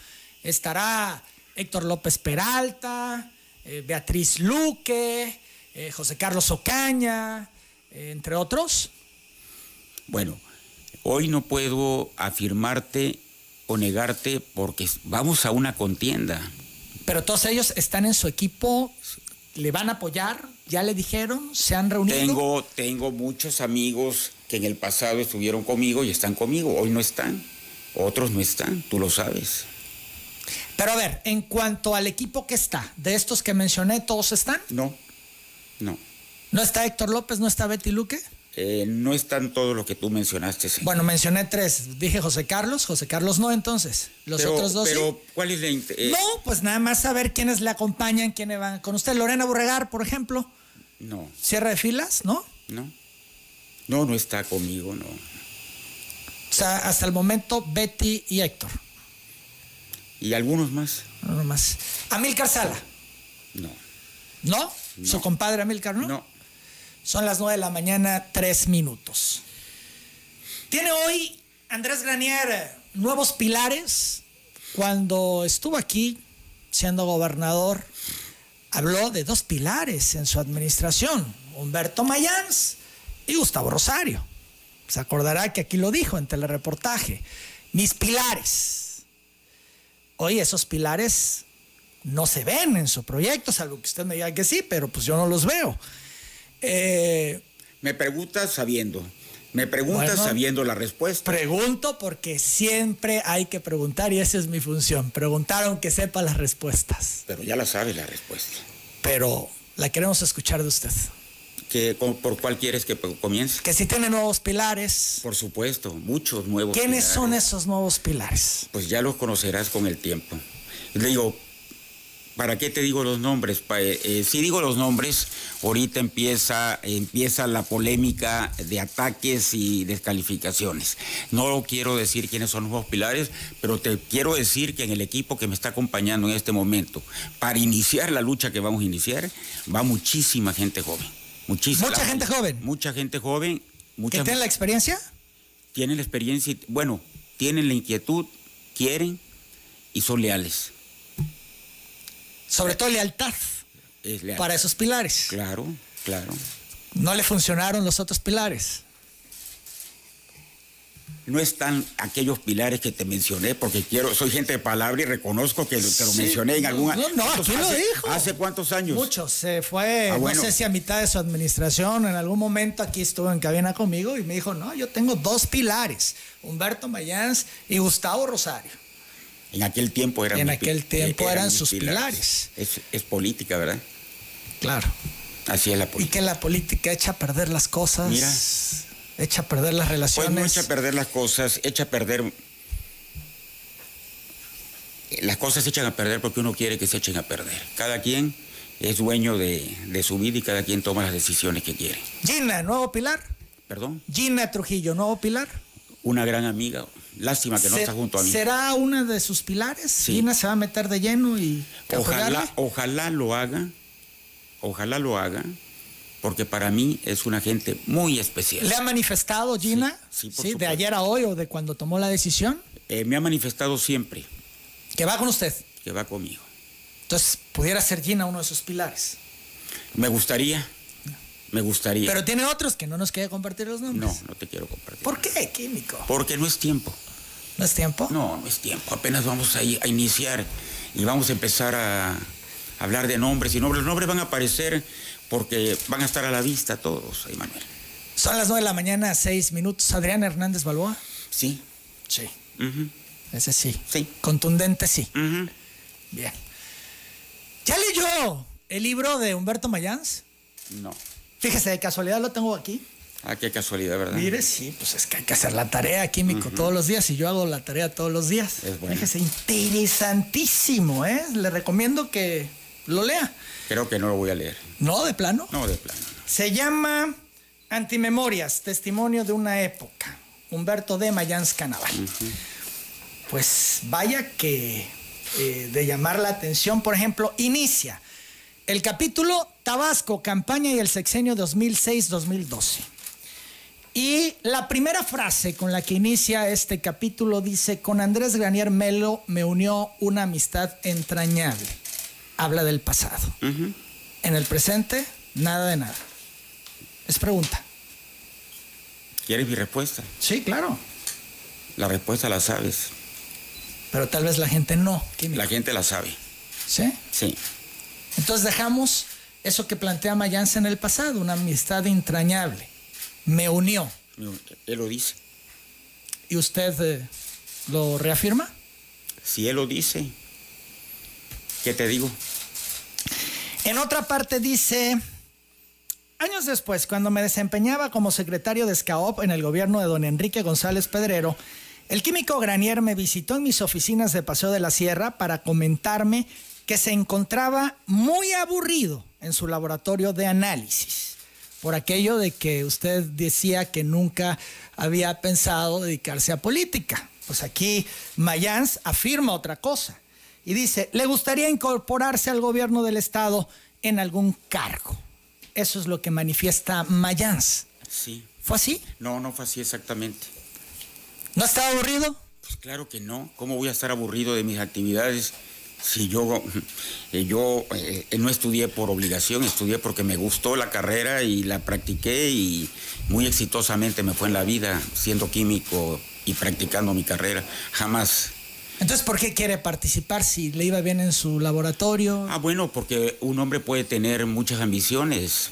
Estará Héctor López Peralta, eh, Beatriz Luque, eh, José Carlos Ocaña, eh, entre otros. Bueno, hoy no puedo afirmarte o negarte porque vamos a una contienda. Pero todos ellos están en su equipo, le van a apoyar, ya le dijeron, se han reunido. Tengo, tengo muchos amigos que en el pasado estuvieron conmigo y están conmigo, hoy no están. Otros no están, tú lo sabes. Pero a ver, en cuanto al equipo que está, de estos que mencioné, ¿todos están? No, no. ¿No está Héctor López? ¿No está Betty Luque? Eh, no están todos los que tú mencionaste. Sí. Bueno, mencioné tres. Dije José Carlos, José Carlos no, entonces. Los otros dos. Pero, ¿cuál es la. Eh? No, pues nada más saber quiénes le acompañan, quiénes van con usted. Lorena Burregar, por ejemplo. No. ¿Cierre de filas? ¿No? No. No, no está conmigo, no. O sea, hasta el momento Betty y Héctor. Y algunos más. Algunos más. Amílcar Sala. No. no. ¿Su compadre Amílcar no? No. Son las 9 de la mañana, 3 minutos. Tiene hoy Andrés Granier nuevos pilares. Cuando estuvo aquí siendo gobernador, habló de dos pilares en su administración, Humberto Mayans y Gustavo Rosario. Se acordará que aquí lo dijo en telereportaje. Mis pilares. Hoy esos pilares no se ven en su proyecto, salvo que usted me diga que sí, pero pues yo no los veo. Eh, me pregunta sabiendo. Me preguntas sabiendo la respuesta. Pregunto porque siempre hay que preguntar y esa es mi función. Preguntar aunque sepa las respuestas. Pero ya la sabe la respuesta. Pero la queremos escuchar de usted. Que, ¿Por cuál quieres que comience? Que si tiene nuevos pilares. Por supuesto, muchos nuevos ¿Quiénes son esos nuevos pilares? Pues ya los conocerás con el tiempo. Le digo, ¿Para qué te digo los nombres? Eh, eh, si digo los nombres, ahorita empieza, empieza la polémica de ataques y descalificaciones. No quiero decir quiénes son los pilares, pero te quiero decir que en el equipo que me está acompañando en este momento, para iniciar la lucha que vamos a iniciar, va muchísima gente joven. Muchísima. Mucha gente joven. Mucha gente joven. Mucha, ¿Que tienen la experiencia? Tienen la experiencia, y, bueno, tienen la inquietud, quieren y son leales. Sobre todo lealtad, para esos pilares. Claro, claro. No le funcionaron los otros pilares. No están aquellos pilares que te mencioné, porque quiero, soy gente de palabra y reconozco que te lo mencioné en alguna. No, no, aquí lo dijo. ¿Hace cuántos años? Muchos. Se fue, ah, no sé si a mitad de su administración, en algún momento aquí estuvo en cabina conmigo y me dijo: No, yo tengo dos pilares, Humberto Mayans y Gustavo Rosario. En aquel tiempo eran, en aquel tiempo eran, sus pilares. Es, política, ¿verdad? Claro. Así es la política. Y que la política echa a perder las cosas. Mira. Echa a perder las relaciones. Pues no echa a perder las cosas, echa a perder. Las cosas se echan a perder porque uno quiere que se echen a perder. Cada quien es dueño de, de su vida y cada quien toma las decisiones que quiere. Gina, nuevo pilar. ¿Perdón? Gina Trujillo, nuevo pilar. Una gran amiga, Lástima que no está junto a mí. ¿Será una de sus pilares? Sí. se va a meter de lleno y ojalá, ojalá lo haga, ojalá lo haga, porque para mí es una gente muy especial. ¿Le ha manifestado Gina? Sí, sí, ¿De ayer a hoy o de cuando tomó la decisión? Eh, me ha manifestado siempre. ¿Que va con usted? Que va conmigo. Entonces, ¿pudiera ser Gina uno de sus pilares? Me gustaría. Me gustaría. Pero tiene otros que no nos quiere compartir los nombres. No, no te quiero compartir. ¿Por qué, químico? Porque no es tiempo. ¿No es tiempo? No, no es tiempo. Apenas vamos a, a iniciar y vamos a empezar a hablar de nombres y nombres. Los nombres van a aparecer porque van a estar a la vista todos, Emanuel. Son las nueve de la mañana, seis minutos. Adrián Hernández Balboa. Sí. Sí. Ese sí. Sí. Contundente sí. Bien. ¿Ya leyó el libro de Humberto Mayans? No. Fíjese, de casualidad lo tengo aquí. Ah, qué casualidad, ¿verdad? Mire, sí, pues es que hay que hacer la tarea químico todos los días y yo hago la tarea todos los días. Es bueno. Fíjese, interesantísimo, ¿eh? Le recomiendo que lo lea. Creo que no lo voy a leer. ¿No, de plano? No, de plano. Se llama Antimemorias, Testimonio de una época. Humberto de Mayans Canaval. Pues vaya que eh, de llamar la atención, por ejemplo, inicia el capítulo Tabasco, campaña y el sexenio 2006-2012. Y la primera frase con la que inicia este capítulo dice, con Andrés Granier Melo me unió una amistad entrañable. Habla del pasado. En el presente, nada de nada. Es pregunta. ¿Quieres mi respuesta? Sí, claro. La respuesta la sabes. Pero tal vez la gente no. La gente la sabe. ¿Sí? Sí. Entonces dejamos eso que plantea Mayans en el pasado, una amistad entrañable. Me unió. Él lo dice. ¿Y usted eh, lo reafirma? Si él lo dice, ¿qué te digo? En otra parte dice, años después, cuando me desempeñaba como secretario de SCAOP en el gobierno de don Enrique González Pedrero, el químico Granier me visitó en mis oficinas de Paseo de la Sierra para comentarme que se encontraba muy aburrido en su laboratorio de análisis, por aquello de que usted decía que nunca había pensado dedicarse a política. Pues aquí Mayans afirma otra cosa y dice, le gustaría incorporarse al gobierno del Estado en algún cargo. Eso es lo que manifiesta Mayans. Sí. ¿Fue así? No, no fue así exactamente. ¿No estaba aburrido? Pues claro que no. ¿Cómo voy a estar aburrido de mis actividades si yo, eh, yo eh, no estudié por obligación, estudié porque me gustó la carrera y la practiqué y muy exitosamente me fue en la vida siendo químico y practicando mi carrera. Jamás. Entonces, ¿por qué quiere participar si le iba bien en su laboratorio? Ah, bueno, porque un hombre puede tener muchas ambiciones.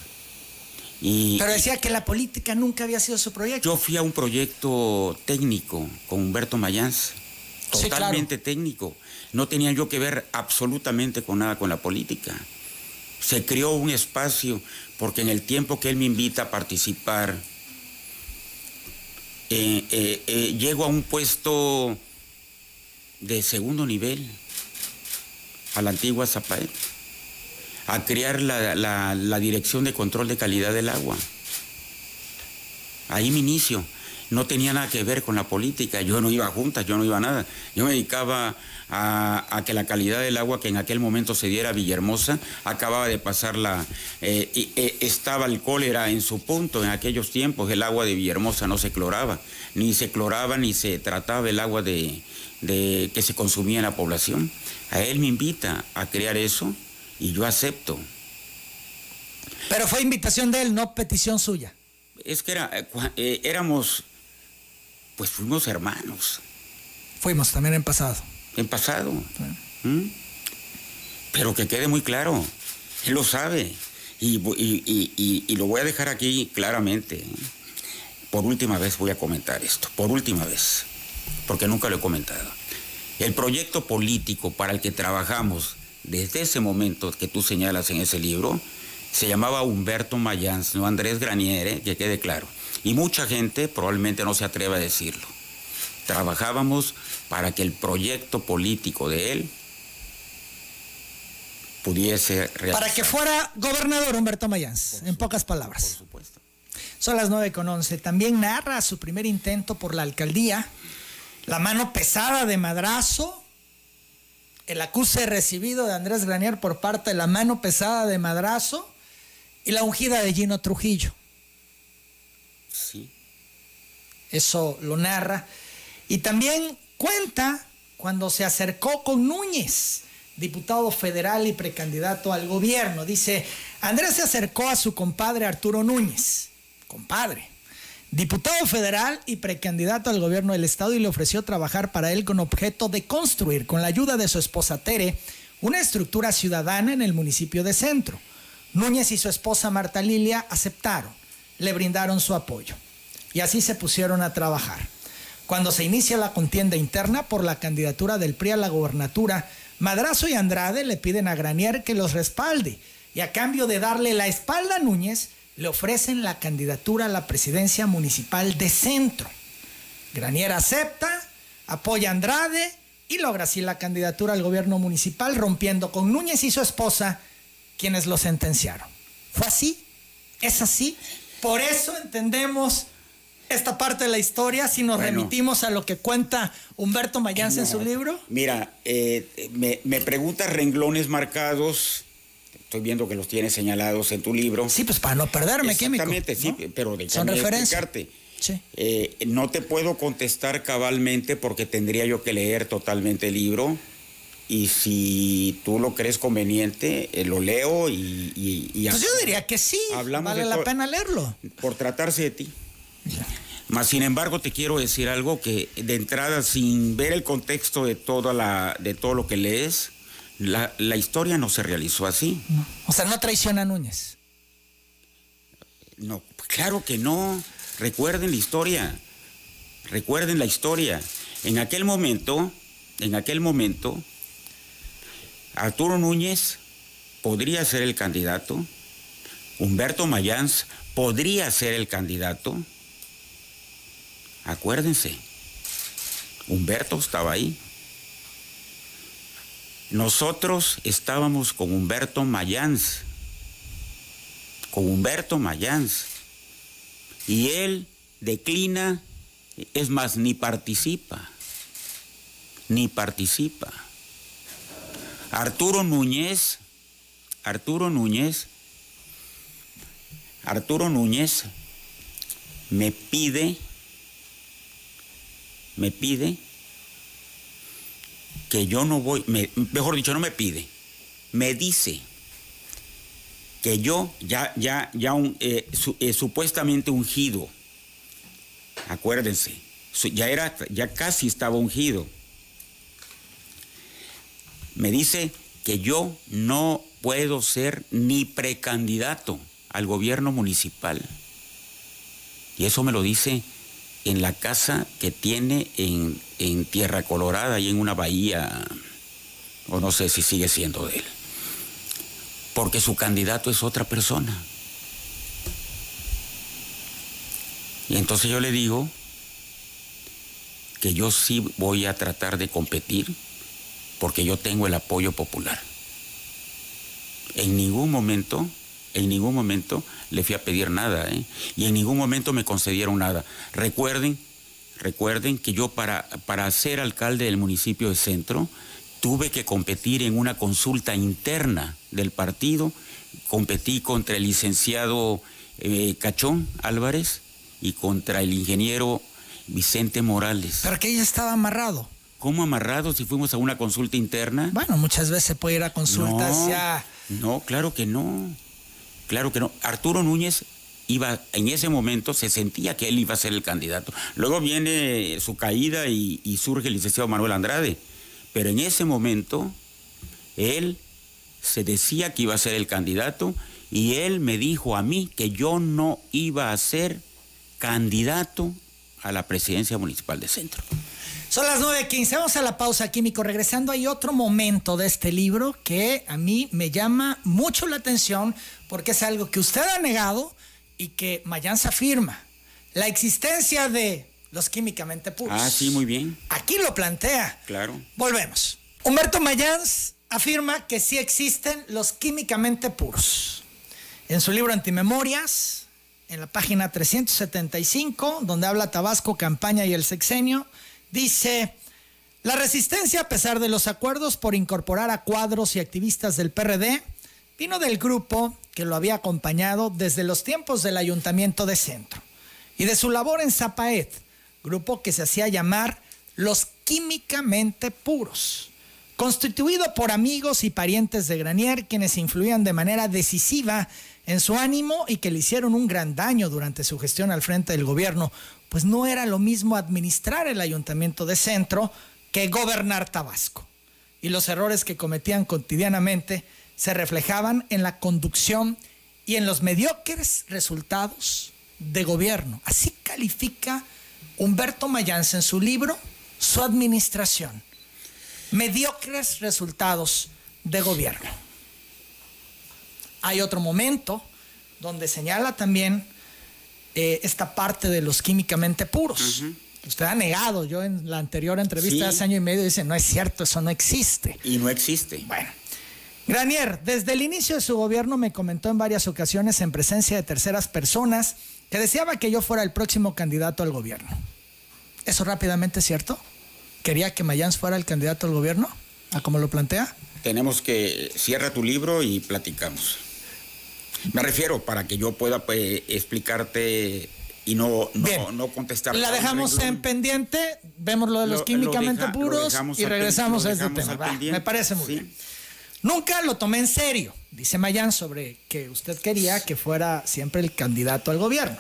Y, Pero decía que la política nunca había sido su proyecto. Yo fui a un proyecto técnico con Humberto Mayans, Sí, claro. totalmente técnico. No tenía yo que ver absolutamente con nada con la política. Se creó un espacio porque en el tiempo que él me invita a participar, eh, eh, eh, llego a un puesto de segundo nivel, a la antigua Zapaet, a crear la, la- la Dirección de Control de Calidad del Agua. Ahí mi inicio. No tenía nada que ver con la política. Yo no iba a juntas, yo no iba a nada. Yo me dedicaba a, a que la calidad del agua que en aquel momento se diera a Villahermosa acababa de pasar la. eh, eh, estaba el cólera en su punto en aquellos tiempos. El agua de Villahermosa no se cloraba. Ni se cloraba ni se trataba el agua de, de- que se consumía en la población. A él me invita a crear eso y yo acepto. Pero fue invitación de él, no petición suya. Es que era, eh, eh, éramos, pues fuimos hermanos Fuimos también en pasado. en pasado. ¿Mm? Pero que quede muy claro, él lo sabe. Y, y- y- y- lo voy a dejar aquí claramente. Por última vez voy a comentar esto, por última vez, porque nunca lo he comentado. El proyecto político para el que trabajamos desde ese momento que tú señalas en ese libro se llamaba Humberto Mayans, no Andrés Graniere, que quede claro. Y mucha gente probablemente no se atreve a decirlo. Trabajábamos para que el proyecto político de él pudiese realizarse. Para que fuera gobernador Humberto Mayans, en pocas Por palabras. supuesto. Son las 9 con 11. También narra su primer intento por la alcaldía, la mano pesada de madrazo, el acuse recibido de Andrés Granier por parte de la mano pesada de madrazo y la ungida de Gino Trujillo. Sí. Eso lo narra. Y también cuenta cuando se acercó con Núñez, diputado federal y precandidato al gobierno. Dice, Andrés se acercó a su compadre Arturo Núñez, compadre, diputado federal y precandidato al gobierno del estado y le ofreció trabajar para él con objeto de construir, con la ayuda de su esposa Tere, una estructura ciudadana en el municipio de Centro. Núñez y su esposa Marta Lilia aceptaron, le brindaron su apoyo y así se pusieron a trabajar. Cuando se inicia la contienda interna por la candidatura del PRI a la gobernatura, Madrazo y Andrade le piden a Granier que los respalde y a cambio de darle la espalda a Núñez, le ofrecen la candidatura a la presidencia municipal de Centro. Granier acepta, apoya a Andrade y logra así la candidatura al gobierno municipal, rompiendo con Núñez y su esposa, quienes lo sentenciaron. ¿Fue así? ¿Es así? Por eso entendemos esta parte de la historia si nos Bueno. remitimos a lo que cuenta Humberto Mayans en su libro. Mira, eh, me, me preguntas renglones marcados. Estoy viendo que los tienes señalados en tu libro. Sí, pues para no perderme, químico. Exactamente, sí, ¿no? pero Son déjame referencias. explicarte. Sí. Eh, no te puedo contestar cabalmente porque tendría yo que leer totalmente el libro. Y si tú lo crees conveniente, eh, lo leo y... y- y Pues yo diría que sí, Hablamos vale la pena leerlo. por tratarse de ti. Mas, sin embargo, te quiero decir algo que de entrada, sin ver el contexto de, toda la, de todo lo que lees, la, la historia no se realizó así. O sea, no traiciona a Núñez. No, claro que no. Recuerden la historia. Recuerden la historia. En aquel momento, en aquel momento, Arturo Núñez podría ser el candidato. Humberto Mayans podría ser el candidato. Acuérdense, Humberto estaba ahí. Nosotros estábamos con Humberto Mayans, con Humberto Mayans, y él declina, es más, ni participa, ni participa. Arturo Núñez, Arturo Núñez Arturo Núñez me pide, me pide que yo no voy, mejor dicho, no me pide, me dice que yo ya, ya, ya eh, eh, supuestamente ungido, acuérdense, ya era, ya casi estaba ungido. Me dice que yo no puedo ser ni precandidato al gobierno municipal. Y eso me lo dice en la casa que tiene en, en Tierra Colorada y en una bahía, o no sé si sigue siendo de él. Porque su candidato es otra persona. Y entonces yo le digo que yo sí voy a tratar de competir porque yo tengo el apoyo popular. En ningún momento, en ningún momento le fui a pedir nada, ¿eh? y en ningún momento me concedieron nada. Recuerden, recuerden que yo para, para ser alcalde del municipio de Centro tuve que competir en una consulta interna del partido, competí contra el licenciado eh, Cachón Álvarez y contra el ingeniero Vicente Morales. Pero que ella estaba amarrado. ¿Cómo amarrado si fuimos a una consulta interna? Bueno, muchas veces se puede ir a consultas no, ya. No, claro que no. Claro que no. Arturo Núñez iba, en ese momento se sentía que él iba a ser el candidato. Luego viene su caída y, y surge el licenciado Manuel Andrade. Pero en ese momento, él se decía que iba a ser el candidato y él me dijo a mí que yo no iba a ser candidato a la presidencia municipal de Centro. Son las 9.15, vamos a la pausa químico. Regresando, hay otro momento de este libro que a mí me llama mucho la atención porque es algo que usted ha negado y que Mayans afirma. La existencia de los químicamente puros. Ah, sí, muy bien. Aquí lo plantea. Claro. Volvemos. Humberto Mayans afirma que sí existen los químicamente puros. En su libro Antimemorias, en la página 375, donde habla Tabasco, campaña y el sexenio, Dice, la resistencia a pesar de los acuerdos por incorporar a cuadros y activistas del PRD vino del grupo que lo había acompañado desde los tiempos del ayuntamiento de Centro y de su labor en Zapaet, grupo que se hacía llamar los químicamente puros, constituido por amigos y parientes de Granier quienes influían de manera decisiva en su ánimo y que le hicieron un gran daño durante su gestión al frente del gobierno, pues no era lo mismo administrar el ayuntamiento de centro que gobernar Tabasco. Y los errores que cometían cotidianamente se reflejaban en la conducción y en los mediocres resultados de gobierno. Así califica Humberto Mayans en su libro su administración. Mediocres resultados de gobierno. Hay otro momento donde señala también eh, esta parte de los químicamente puros. Usted ha negado, yo en la anterior entrevista hace año y medio dice, no es cierto, eso no existe. Y no existe. Bueno. Granier, desde el inicio de su gobierno me comentó en varias ocasiones en presencia de terceras personas que deseaba que yo fuera el próximo candidato al gobierno. ¿Eso rápidamente es cierto? ¿Quería que Mayans fuera el candidato al gobierno? ¿A como lo plantea? Tenemos que cierra tu libro y platicamos. Me refiero para que yo pueda pues, explicarte y no, no, no contestar. La dejamos en pendiente, vemos lo de los químicamente puros y regresamos a este tema. me parece muy bien. Nunca lo tomé en serio, dice Mayán, sobre que usted quería que fuera siempre el candidato al gobierno.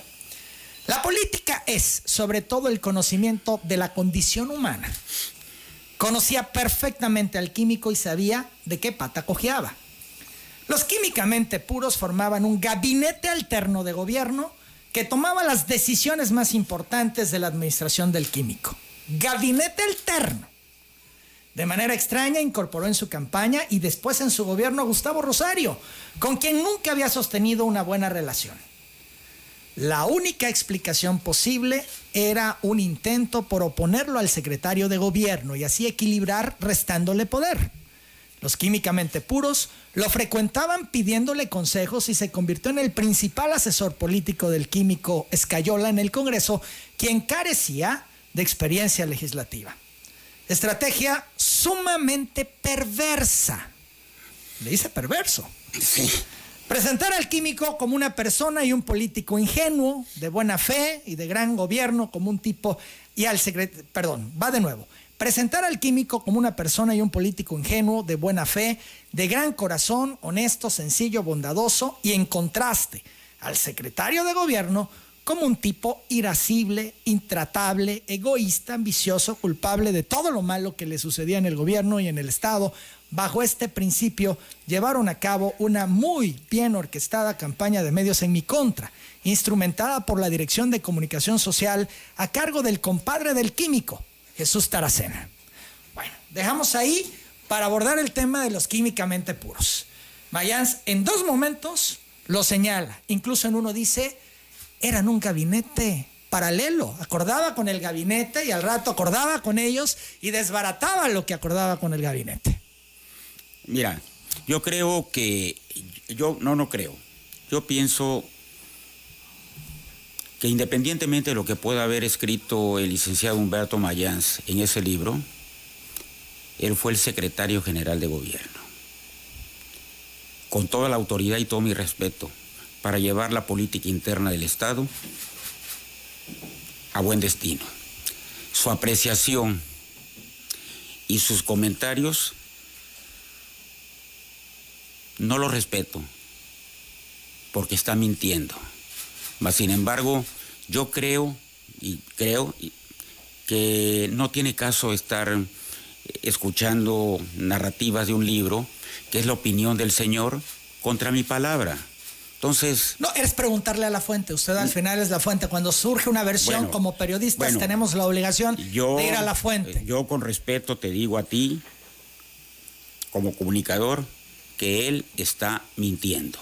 La política es sobre todo el conocimiento de la condición humana. Conocía perfectamente al químico y sabía de qué pata cojeaba. Los químicamente puros formaban un gabinete alterno de gobierno que tomaba las decisiones más importantes de la administración del químico. Gabinete alterno. De manera extraña incorporó en su campaña y después en su gobierno a Gustavo Rosario, con quien nunca había sostenido una buena relación. La única explicación posible era un intento por oponerlo al secretario de gobierno y así equilibrar restándole poder. Los químicamente puros lo frecuentaban pidiéndole consejos y se convirtió en el principal asesor político del químico Escayola en el Congreso, quien carecía de experiencia legislativa. Estrategia sumamente perversa. Le dice perverso. Sí. Presentar al químico como una persona y un político ingenuo, de buena fe y de gran gobierno, como un tipo, y al secreto, perdón, va de nuevo. Presentar al químico como una persona y un político ingenuo, de buena fe, de gran corazón, honesto, sencillo, bondadoso, y en contraste al secretario de gobierno como un tipo irascible, intratable, egoísta, ambicioso, culpable de todo lo malo que le sucedía en el gobierno y en el Estado. Bajo este principio llevaron a cabo una muy bien orquestada campaña de medios en mi contra, instrumentada por la Dirección de Comunicación Social a cargo del compadre del químico, Jesús Taracena. Bueno, dejamos ahí para abordar el tema de los químicamente puros. Mayans en dos momentos lo señala, incluso en uno dice, eran un gabinete paralelo, acordaba con el gabinete y al rato acordaba con ellos y desbarataba lo que acordaba con el gabinete. Mira, yo creo que, yo no, no creo, yo pienso que independientemente de lo que pueda haber escrito el licenciado Humberto Mayans en ese libro, él fue el secretario general de gobierno. Con toda la autoridad y todo mi respeto para llevar la política interna del Estado a buen destino. Su apreciación y sus comentarios no lo respeto porque está mintiendo. Mas, sin embargo, yo creo y creo que no tiene caso estar escuchando narrativas de un libro, que es la opinión del Señor, contra mi palabra. Entonces. No, es preguntarle a la fuente. Usted al final es la fuente. Cuando surge una versión como periodistas, tenemos la obligación de ir a la fuente. Yo, con respeto, te digo a ti, como comunicador, que él está mintiendo.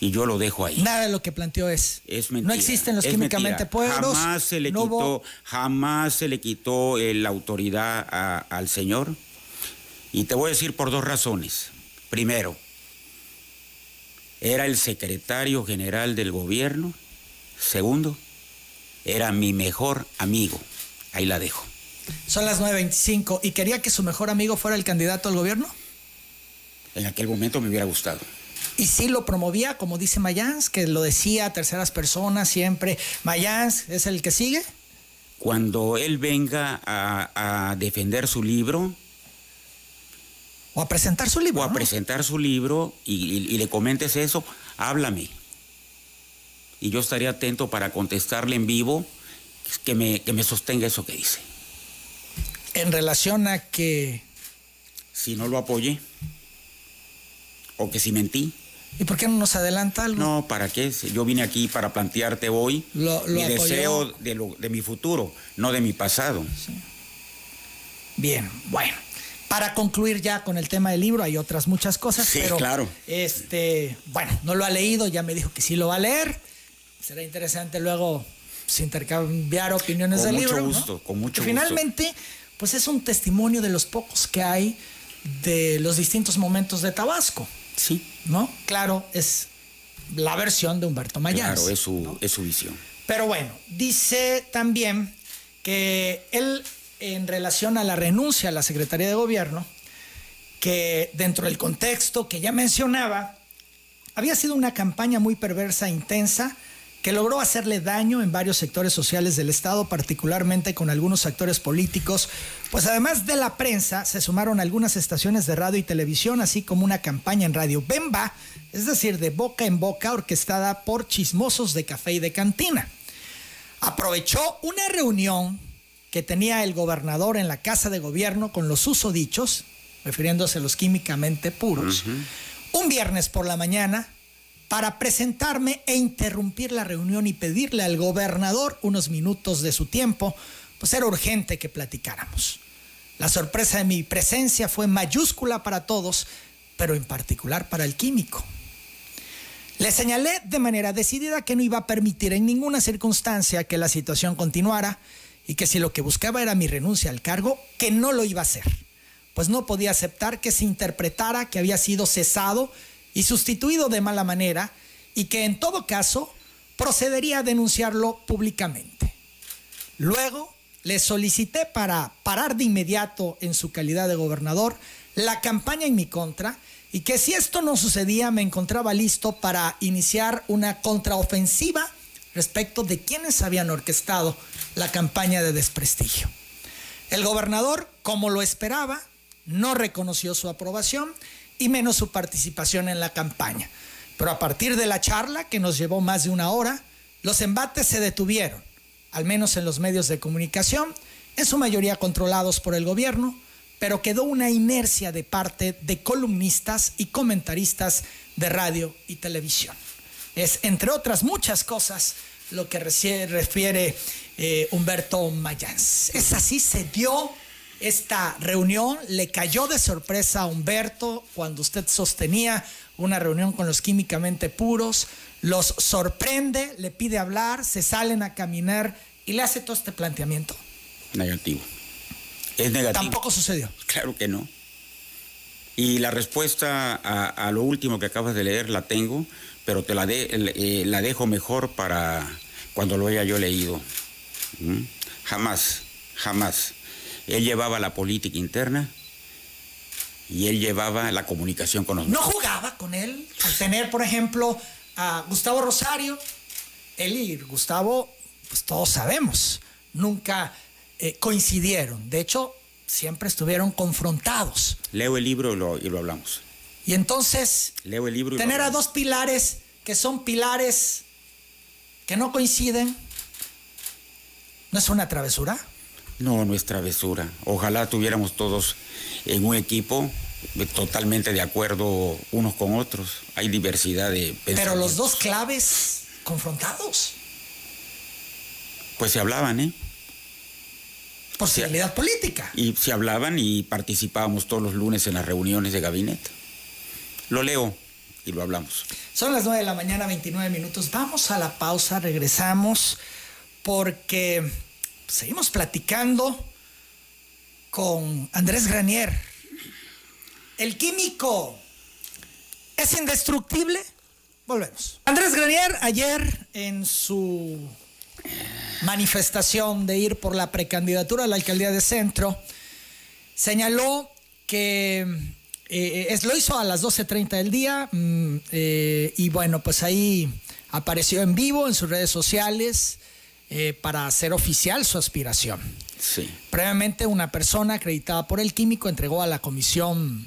Y yo lo dejo ahí. Nada de lo que planteó es. Es mentira. No existen los químicamente pueblos. Jamás se le quitó, jamás se le quitó la autoridad al señor. Y te voy a decir por dos razones. Primero, era el secretario general del gobierno. Segundo, era mi mejor amigo. Ahí la dejo. Son las 9.25. ¿Y quería que su mejor amigo fuera el candidato al gobierno? En aquel momento me hubiera gustado. Y sí lo promovía, como dice Mayans, que lo decía a terceras personas siempre. Mayans es el que sigue. Cuando él venga a, defender su libro. O a presentar su libro. O a presentar su libro y, le comentes eso, háblame. Y yo estaré atento para contestarle en vivo que me, que me sostenga eso que dice. En relación a que... Si no lo apoye o que si mentí. ¿Y por qué no nos adelanta algo? No, ¿para qué? Yo vine aquí para plantearte hoy mi deseo de, mi futuro, no de mi pasado. Bien, bueno. Para concluir ya con el tema del libro, hay otras muchas cosas, sí, pero claro. este, bueno, no lo ha leído, ya me dijo que sí lo va a leer. Será interesante luego pues, intercambiar opiniones del libro. Con mucho gusto, con mucho gusto. Finalmente, pues es un testimonio de los pocos que hay de los distintos momentos de Tabasco. Sí. ¿No? Claro, es la versión de Humberto Mayans. Claro, es su, es su visión. Pero bueno, dice también que él, en relación a la renuncia a la Secretaría de Gobierno, que dentro del contexto que ya mencionaba, había sido una campaña muy perversa e intensa que logró hacerle daño en varios sectores sociales del Estado, particularmente con algunos actores políticos, pues además de la prensa se sumaron algunas estaciones de radio y televisión, así como una campaña en radio Bemba, es decir, de boca en boca, orquestada por chismosos de café y de cantina. Aprovechó una reunión que tenía el gobernador en la Casa de Gobierno con los usodichos, refiriéndose a los químicamente puros, un viernes por la mañana para presentarme e interrumpir la reunión y pedirle al gobernador unos minutos de su tiempo, pues era urgente que platicáramos. La sorpresa de mi presencia fue mayúscula para todos, pero en particular para el químico. Le señalé de manera decidida que no iba a permitir en ninguna circunstancia que la situación continuara y que si lo que buscaba era mi renuncia al cargo, que no lo iba a hacer, pues no podía aceptar que se interpretara que había sido cesado y sustituido de mala manera y que en todo caso procedería a denunciarlo públicamente. Luego le solicité para parar de inmediato en su calidad de gobernador la campaña en mi contra y que si esto no sucedía me encontraba listo para iniciar una contraofensiva respecto de quienes habían orquestado la campaña de desprestigio. El gobernador, como lo esperaba, no reconoció su aprobación y menos su participación en la campaña. Pero a partir de la charla, que nos llevó más de una hora, los embates se detuvieron, al menos en los medios de comunicación, en su mayoría controlados por el gobierno, pero quedó una inercia de parte de columnistas y comentaristas de radio y televisión. Es, entre otras muchas cosas, lo que refiere eh, Humberto Mayans. Es así, se dio esta reunión, le cayó de sorpresa a Humberto cuando usted sostenía una reunión con los químicamente puros, los sorprende, le pide hablar, se salen a caminar y le hace todo este planteamiento. Negativo. Es negativo. Tampoco sucedió. Claro que no. Y la respuesta a, lo último que acabas de leer la tengo, pero te la, de, eh, la dejo mejor para cuando lo haya yo leído. ¿Mm? Jamás, jamás. Él llevaba la política interna y él llevaba la comunicación con nosotros. ¿No jugaba con él? Al tener, por ejemplo, a Gustavo Rosario, él y Gustavo, pues todos sabemos, nunca eh, coincidieron. De hecho, siempre estuvieron confrontados. Leo el libro y lo, hablamos. Y entonces, Leo el libro tener a dos pilares que son pilares que no coinciden, ¿no es una travesura? No, no es travesura. Ojalá tuviéramos todos en un equipo totalmente de acuerdo unos con otros. Hay diversidad de Pero los dos claves confrontados. Pues se hablaban, ¿eh? Posibilidad política. Y se hablaban y participábamos todos los lunes en las reuniones de gabinete. Lo leo y lo hablamos. Son las 9 de la mañana, 29 minutos. Vamos a la pausa, regresamos porque seguimos platicando con Andrés Granier. El químico es indestructible. Volvemos. Andrés Granier ayer en su manifestación de ir por la precandidatura a la alcaldía de Centro, señaló que eh, es, lo hizo a las 12.30 del día mm, eh, y bueno, pues ahí apareció en vivo en sus redes sociales eh, para hacer oficial su aspiración. Sí. Previamente una persona acreditada por el químico entregó a la Comisión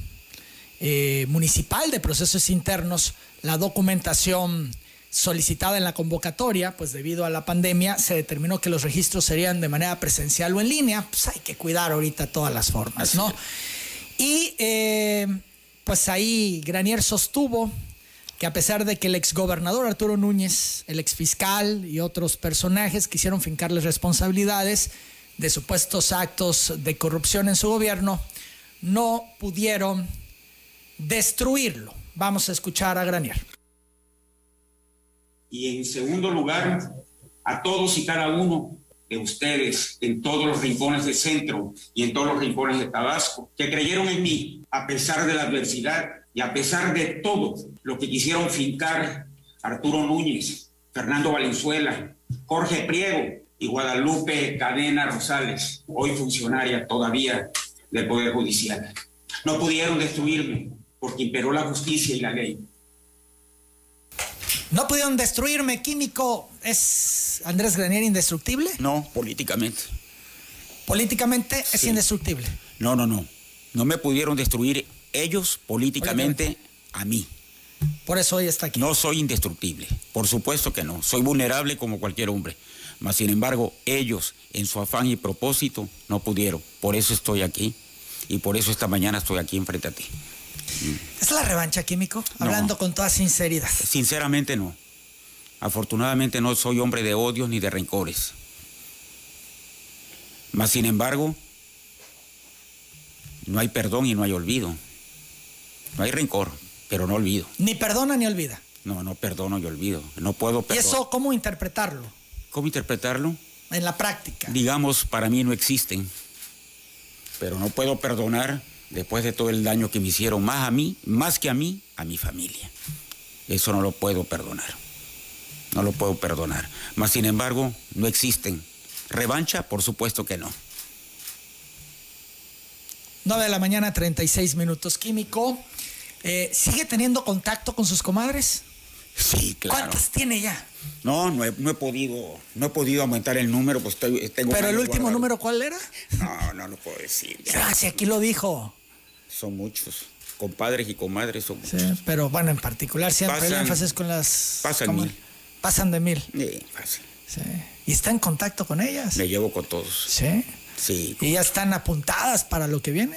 Municipal de Procesos Internos la documentación solicitada en la convocatoria, pues debido a la pandemia se determinó que los registros serían de manera presencial o en línea, pues hay que cuidar ahorita todas las formas, ¿no? Y eh, pues ahí Granier sostuvo que a pesar de que el exgobernador Arturo Núñez, el exfiscal y otros personajes quisieron fincarles responsabilidades de supuestos actos de corrupción en su gobierno, no pudieron destruirlo. Vamos a escuchar a Granier. Y en segundo lugar, a todos y cada uno de ustedes en todos los rincones del centro y en todos los rincones de Tabasco, que creyeron en mí a pesar de la adversidad y a pesar de todo lo que quisieron fincar Arturo Núñez, Fernando Valenzuela, Jorge Priego y Guadalupe Cadena Rosales, hoy funcionaria todavía del Poder Judicial. No pudieron destruirme porque imperó la justicia y la ley. No pudieron destruirme, químico. ¿Es Andrés Granier indestructible? No, políticamente. Políticamente es indestructible. No, no, no. No me pudieron destruir ellos políticamente, a mí. Por eso hoy está aquí. No soy indestructible, por supuesto que no. Soy vulnerable como cualquier hombre. Mas, sin embargo, ellos, en su afán y propósito, no pudieron. Por eso estoy aquí y por eso esta mañana estoy aquí enfrente a ti. ¿Es la revancha, Químico? Hablando con toda sinceridad. Sinceramente no. Afortunadamente no soy hombre de odios ni de rencores. Mas, sin embargo, no hay perdón y no hay olvido. No hay rencor, pero no olvido. Ni perdona ni olvida. No, no perdono y olvido. No puedo perdonar. ¿Y eso cómo interpretarlo? ¿Cómo interpretarlo? En la práctica. Digamos, para mí no existen. Pero no puedo perdonar después de todo el daño que me hicieron, más a mí, más que a mí, a mi familia. Eso no lo puedo perdonar. No lo puedo perdonar. Mas, sin embargo, no existen. ¿Revancha? Por supuesto que no. 9 de la mañana, 36 minutos. Químico. Eh, ¿Sigue teniendo contacto con sus comadres? Sí, claro. ¿Cuántas tiene ya? No, no he, no he podido, no he podido aumentar el número, pues estoy, tengo. ¿Pero el último guardado. número cuál era? No, no lo puedo decir. ya. Ah, aquí lo dijo. Son muchos. Compadres y comadres son Sí, muchos. pero bueno, en particular siempre el Pasan- énfasis con las... pasan mil. Pasan de mil. Sí, fácil. Sí. ¿Y está en contacto con ellas? Me llevo con todos. Sí. Sí, ¿Y ya están apuntadas para lo que viene?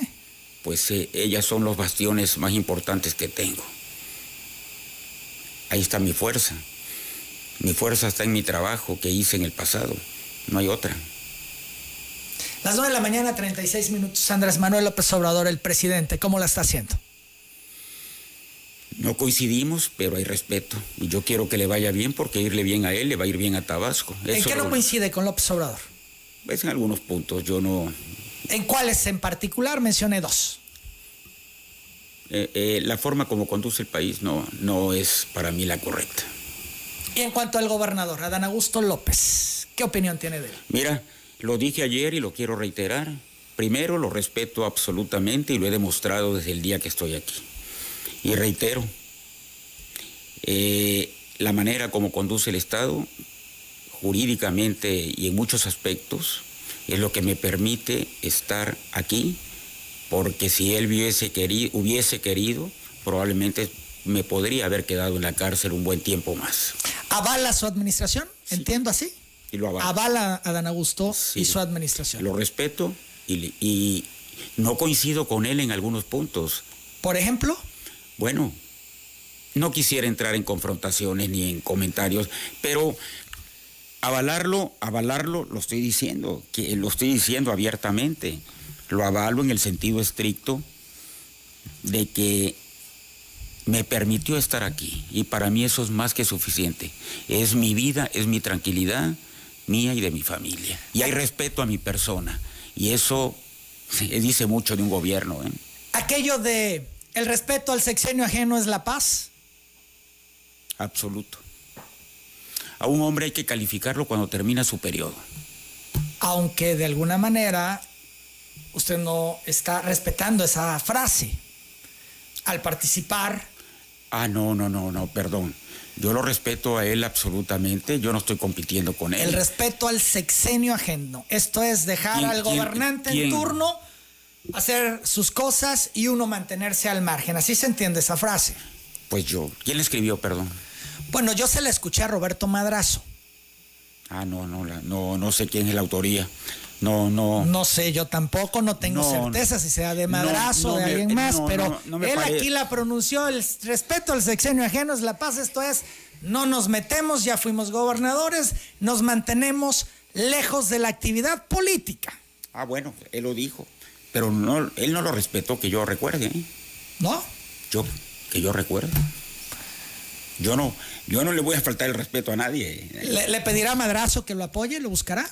Pues eh, ellas son los bastiones más importantes que tengo. Ahí está mi fuerza. Mi fuerza está en mi trabajo que hice en el pasado. No hay otra. Las 9 de la mañana, 36 minutos. Andrés Manuel López Obrador, el presidente, ¿cómo la está haciendo? No coincidimos, pero hay respeto. Y yo quiero que le vaya bien porque irle bien a él, le va a ir bien a Tabasco. ¿En Eso qué lo- no coincide con López Obrador? Pues en algunos puntos yo no... ¿En cuáles en particular? Mencioné dos. eh, eh, la forma como conduce el país no, no es para mí la correcta. Y en cuanto al gobernador, Adán Augusto López, ¿qué opinión tiene de él? Mira, lo dije ayer y lo quiero reiterar. Primero, lo respeto absolutamente y lo he demostrado desde el día que estoy aquí. Y reitero, eh, la manera como conduce el Estado, jurídicamente y en muchos aspectos, es lo que me permite estar aquí, porque si él hubiese querido, hubiese querido probablemente me podría haber quedado en la cárcel un buen tiempo más. ¿Avala su administración? ¿Entiendo así? Y lo avalo. Avala a Adán Augusto Sí. y su administración. Lo respeto y, y no coincido con él en algunos puntos. Por ejemplo, Bueno, no quisiera entrar en confrontaciones ni en comentarios, pero avalarlo, avalarlo, lo estoy diciendo, que lo estoy diciendo abiertamente. Lo avalo en el sentido estricto de que me permitió estar aquí y para mí eso es más que suficiente. Es mi vida, es mi tranquilidad mía y de mi familia. Y hay respeto a mi persona y eso dice mucho de un gobierno. ¿eh? aquello de el respeto al sexenio ajeno es la paz. Absoluto. A un hombre hay que calificarlo cuando termina su periodo. Aunque de alguna manera usted no está respetando esa frase. Al participar, Ah, no, no, no, no, perdón. Yo lo respeto a él absolutamente, yo no estoy compitiendo con él. el respeto al sexenio ajeno. Esto es dejar ¿Quién- al quién- gobernante en quién? turno hacer sus cosas y uno mantenerse al margen. Así se entiende esa frase. Pues yo. ¿Quién le escribió, perdón? Bueno, yo se la escuché a Roberto Madrazo. Ah, no, no, no, no sé quién es la autoría. No, no. No sé, yo tampoco, no tengo No, certeza si sea de no, Madrazo no o de me- alguien más, no, pero no, no él pare- aquí la pronunció, el respeto al sexenio ajeno es la paz, esto es, no nos metemos, ya fuimos gobernadores, nos mantenemos lejos de la actividad política, Ah, bueno, él lo dijo. Pero no, él no lo respetó, que yo recuerde. ¿eh? ¿no? Yo, que yo recuerde. Yo no, yo no le voy a faltar el respeto a nadie. Le, le pedirá a Madrazo que lo apoye, lo buscará.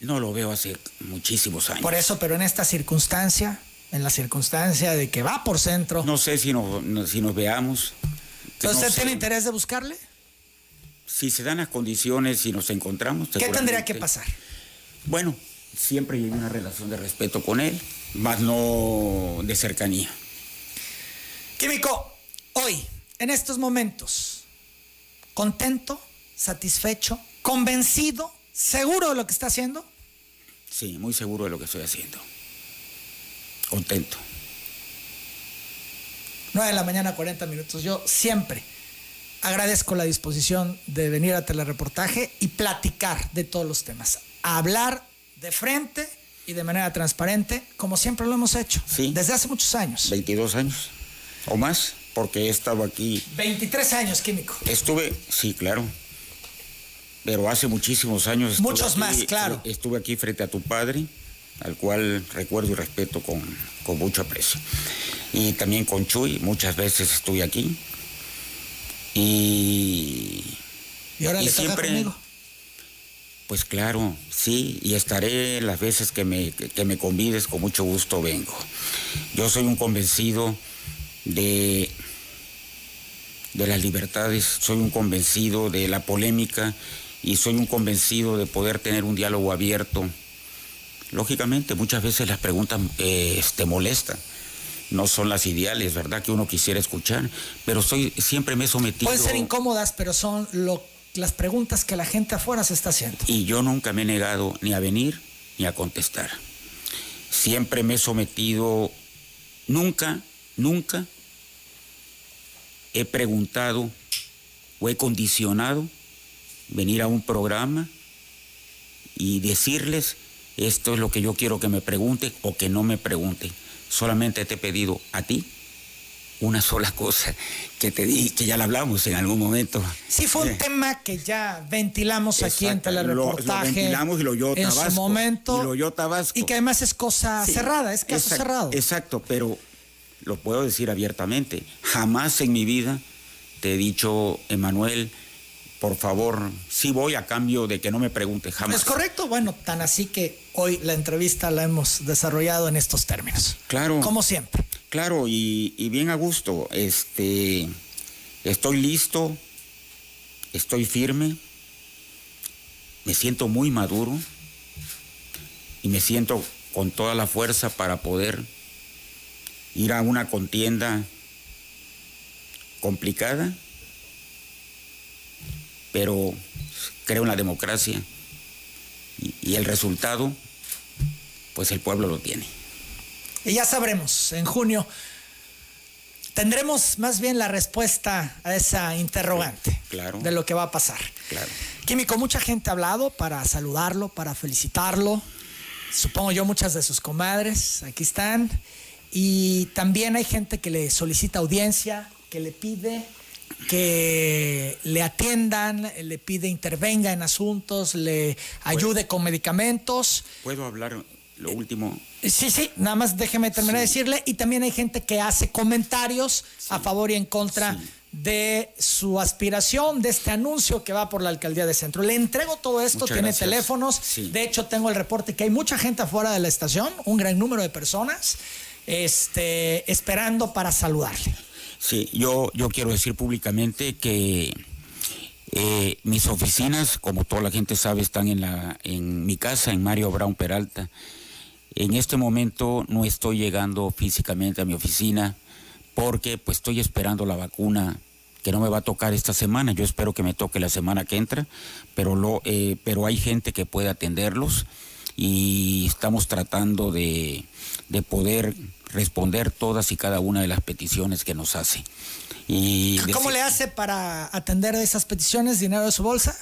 No lo veo hace muchísimos años. Por eso, pero en esta circunstancia, en la circunstancia de que va por centro, No sé si nos, no- si nos veamos. ¿usted No sé. tiene interés de buscarle? Si se dan las condiciones y nos encontramos. ¿Qué tendría que pasar? Bueno, siempre hay una relación de respeto con él, más no de cercanía. Químico, hoy, en estos momentos, contento, satisfecho, convencido, seguro de lo que está haciendo. Sí, muy seguro de lo que estoy haciendo. Contento. 9 de la mañana, 40 minutos. Yo siempre agradezco la disposición de venir a telereportaje y platicar de todos los temas. A hablar de frente y de manera transparente, como siempre lo hemos hecho. Sí. Desde hace muchos años. 22 años o más, porque he estado aquí. 23 años, Químico. Estuve, sí, claro. Pero hace muchísimos años. estuve Muchos aquí- más, claro. Estuve aquí frente a tu padre, al cual recuerdo y respeto con, con mucho aprecio. Y también con Chuy, muchas veces estuve aquí. Y Y ahora Y le siempre- conmigo. Pues claro, sí, y estaré las veces que me, que me convides, con mucho gusto vengo. Yo soy un convencido de, de las libertades, soy un convencido de la polémica y soy un convencido de poder tener un diálogo abierto. Lógicamente, muchas veces las preguntas eh, te molestan, no son las ideales, ¿verdad? Que uno quisiera escuchar, pero soy, siempre me he sometido. Pueden ser incómodas, pero son lo, las preguntas que la gente afuera se está haciendo. Y yo nunca me he negado ni a venir ni a contestar. Siempre me he sometido, nunca, nunca he preguntado o he condicionado venir a un programa y decirles esto es lo que yo quiero que me pregunte o que no me pregunte. Solamente te he pedido a ti una sola cosa que te di, que ya la hablamos en algún momento. Sí, fue un Eh, tema que ya ventilamos aquí en Exacto, lo- lo telereportaje. ventilamos y lo oyó en su momento. y lo oyó Tabasco. Y que además es cosa Sí, cerrada, es caso exacto, cerrado. Exacto, pero lo puedo decir abiertamente. Jamás en mi vida te he dicho, Emanuel, por favor, sí voy a cambio de que no me pregunte jamás. Es correcto, bueno, tan así que hoy la entrevista la hemos desarrollado en estos términos. Claro. Como siempre. Claro, y, y bien a gusto. Este, estoy listo, estoy firme, me siento muy maduro y me siento con toda la fuerza para poder ir a una contienda complicada, pero creo en la democracia y, y el resultado, pues el pueblo lo tiene. Y ya sabremos, en junio tendremos más bien la respuesta a esa interrogante Claro. de lo que va a pasar. Claro. Químico, mucha gente ha hablado para saludarlo, para felicitarlo. Supongo yo muchas de sus comadres, aquí están. Y también hay gente que le solicita audiencia, que le pide que le atiendan, le pide intervenga en asuntos, le ayude con medicamentos. ¿Puedo hablar lo último? Sí, sí, nada más déjeme terminar de decirle. Y también hay gente que hace comentarios a favor y en contra de su aspiración, de este anuncio que va por la alcaldía de Centro. Le entrego todo esto, Muchas tiene gracias. teléfonos. Sí. De hecho, tengo el reporte que hay mucha gente afuera de la estación, un gran número de personas, este, esperando para saludarle. Sí, yo, yo quiero decir públicamente que eh, mis oficinas, como toda la gente sabe, están en, la, en mi casa, en Mario Brown Peralta. En este momento no estoy llegando físicamente a mi oficina porque pues estoy esperando la vacuna que no me va a tocar esta semana. Yo espero que me toque la semana que entra, pero, lo, eh, pero hay gente que puede atenderlos y estamos tratando de, de poder responder todas y cada una de las peticiones que nos hace. Y ¿Cómo le hace para atender esas peticiones? ¿Dinero de su bolsa?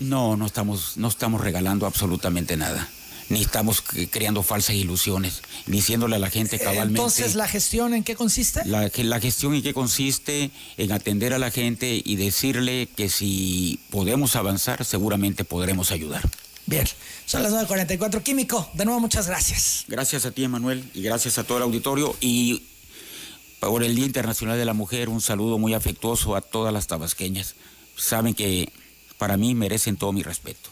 No, no estamos, no estamos regalando absolutamente nada. Ni estamos creando falsas ilusiones, diciéndole a la gente cabalmente. Entonces, ¿la gestión en qué consiste? La, la gestión en qué consiste en atender a la gente y decirle que si podemos avanzar, seguramente podremos ayudar. Bien, son las 9.44. Químico, de nuevo muchas gracias. Gracias a ti, Emanuel, y gracias a todo el auditorio. Y por el Día Internacional de la Mujer, un saludo muy afectuoso a todas las tabasqueñas. Saben que para mí merecen todo mi respeto.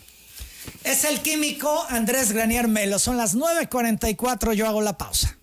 Es el químico Andrés Granier Melo. Son las 9.44. Yo hago la pausa.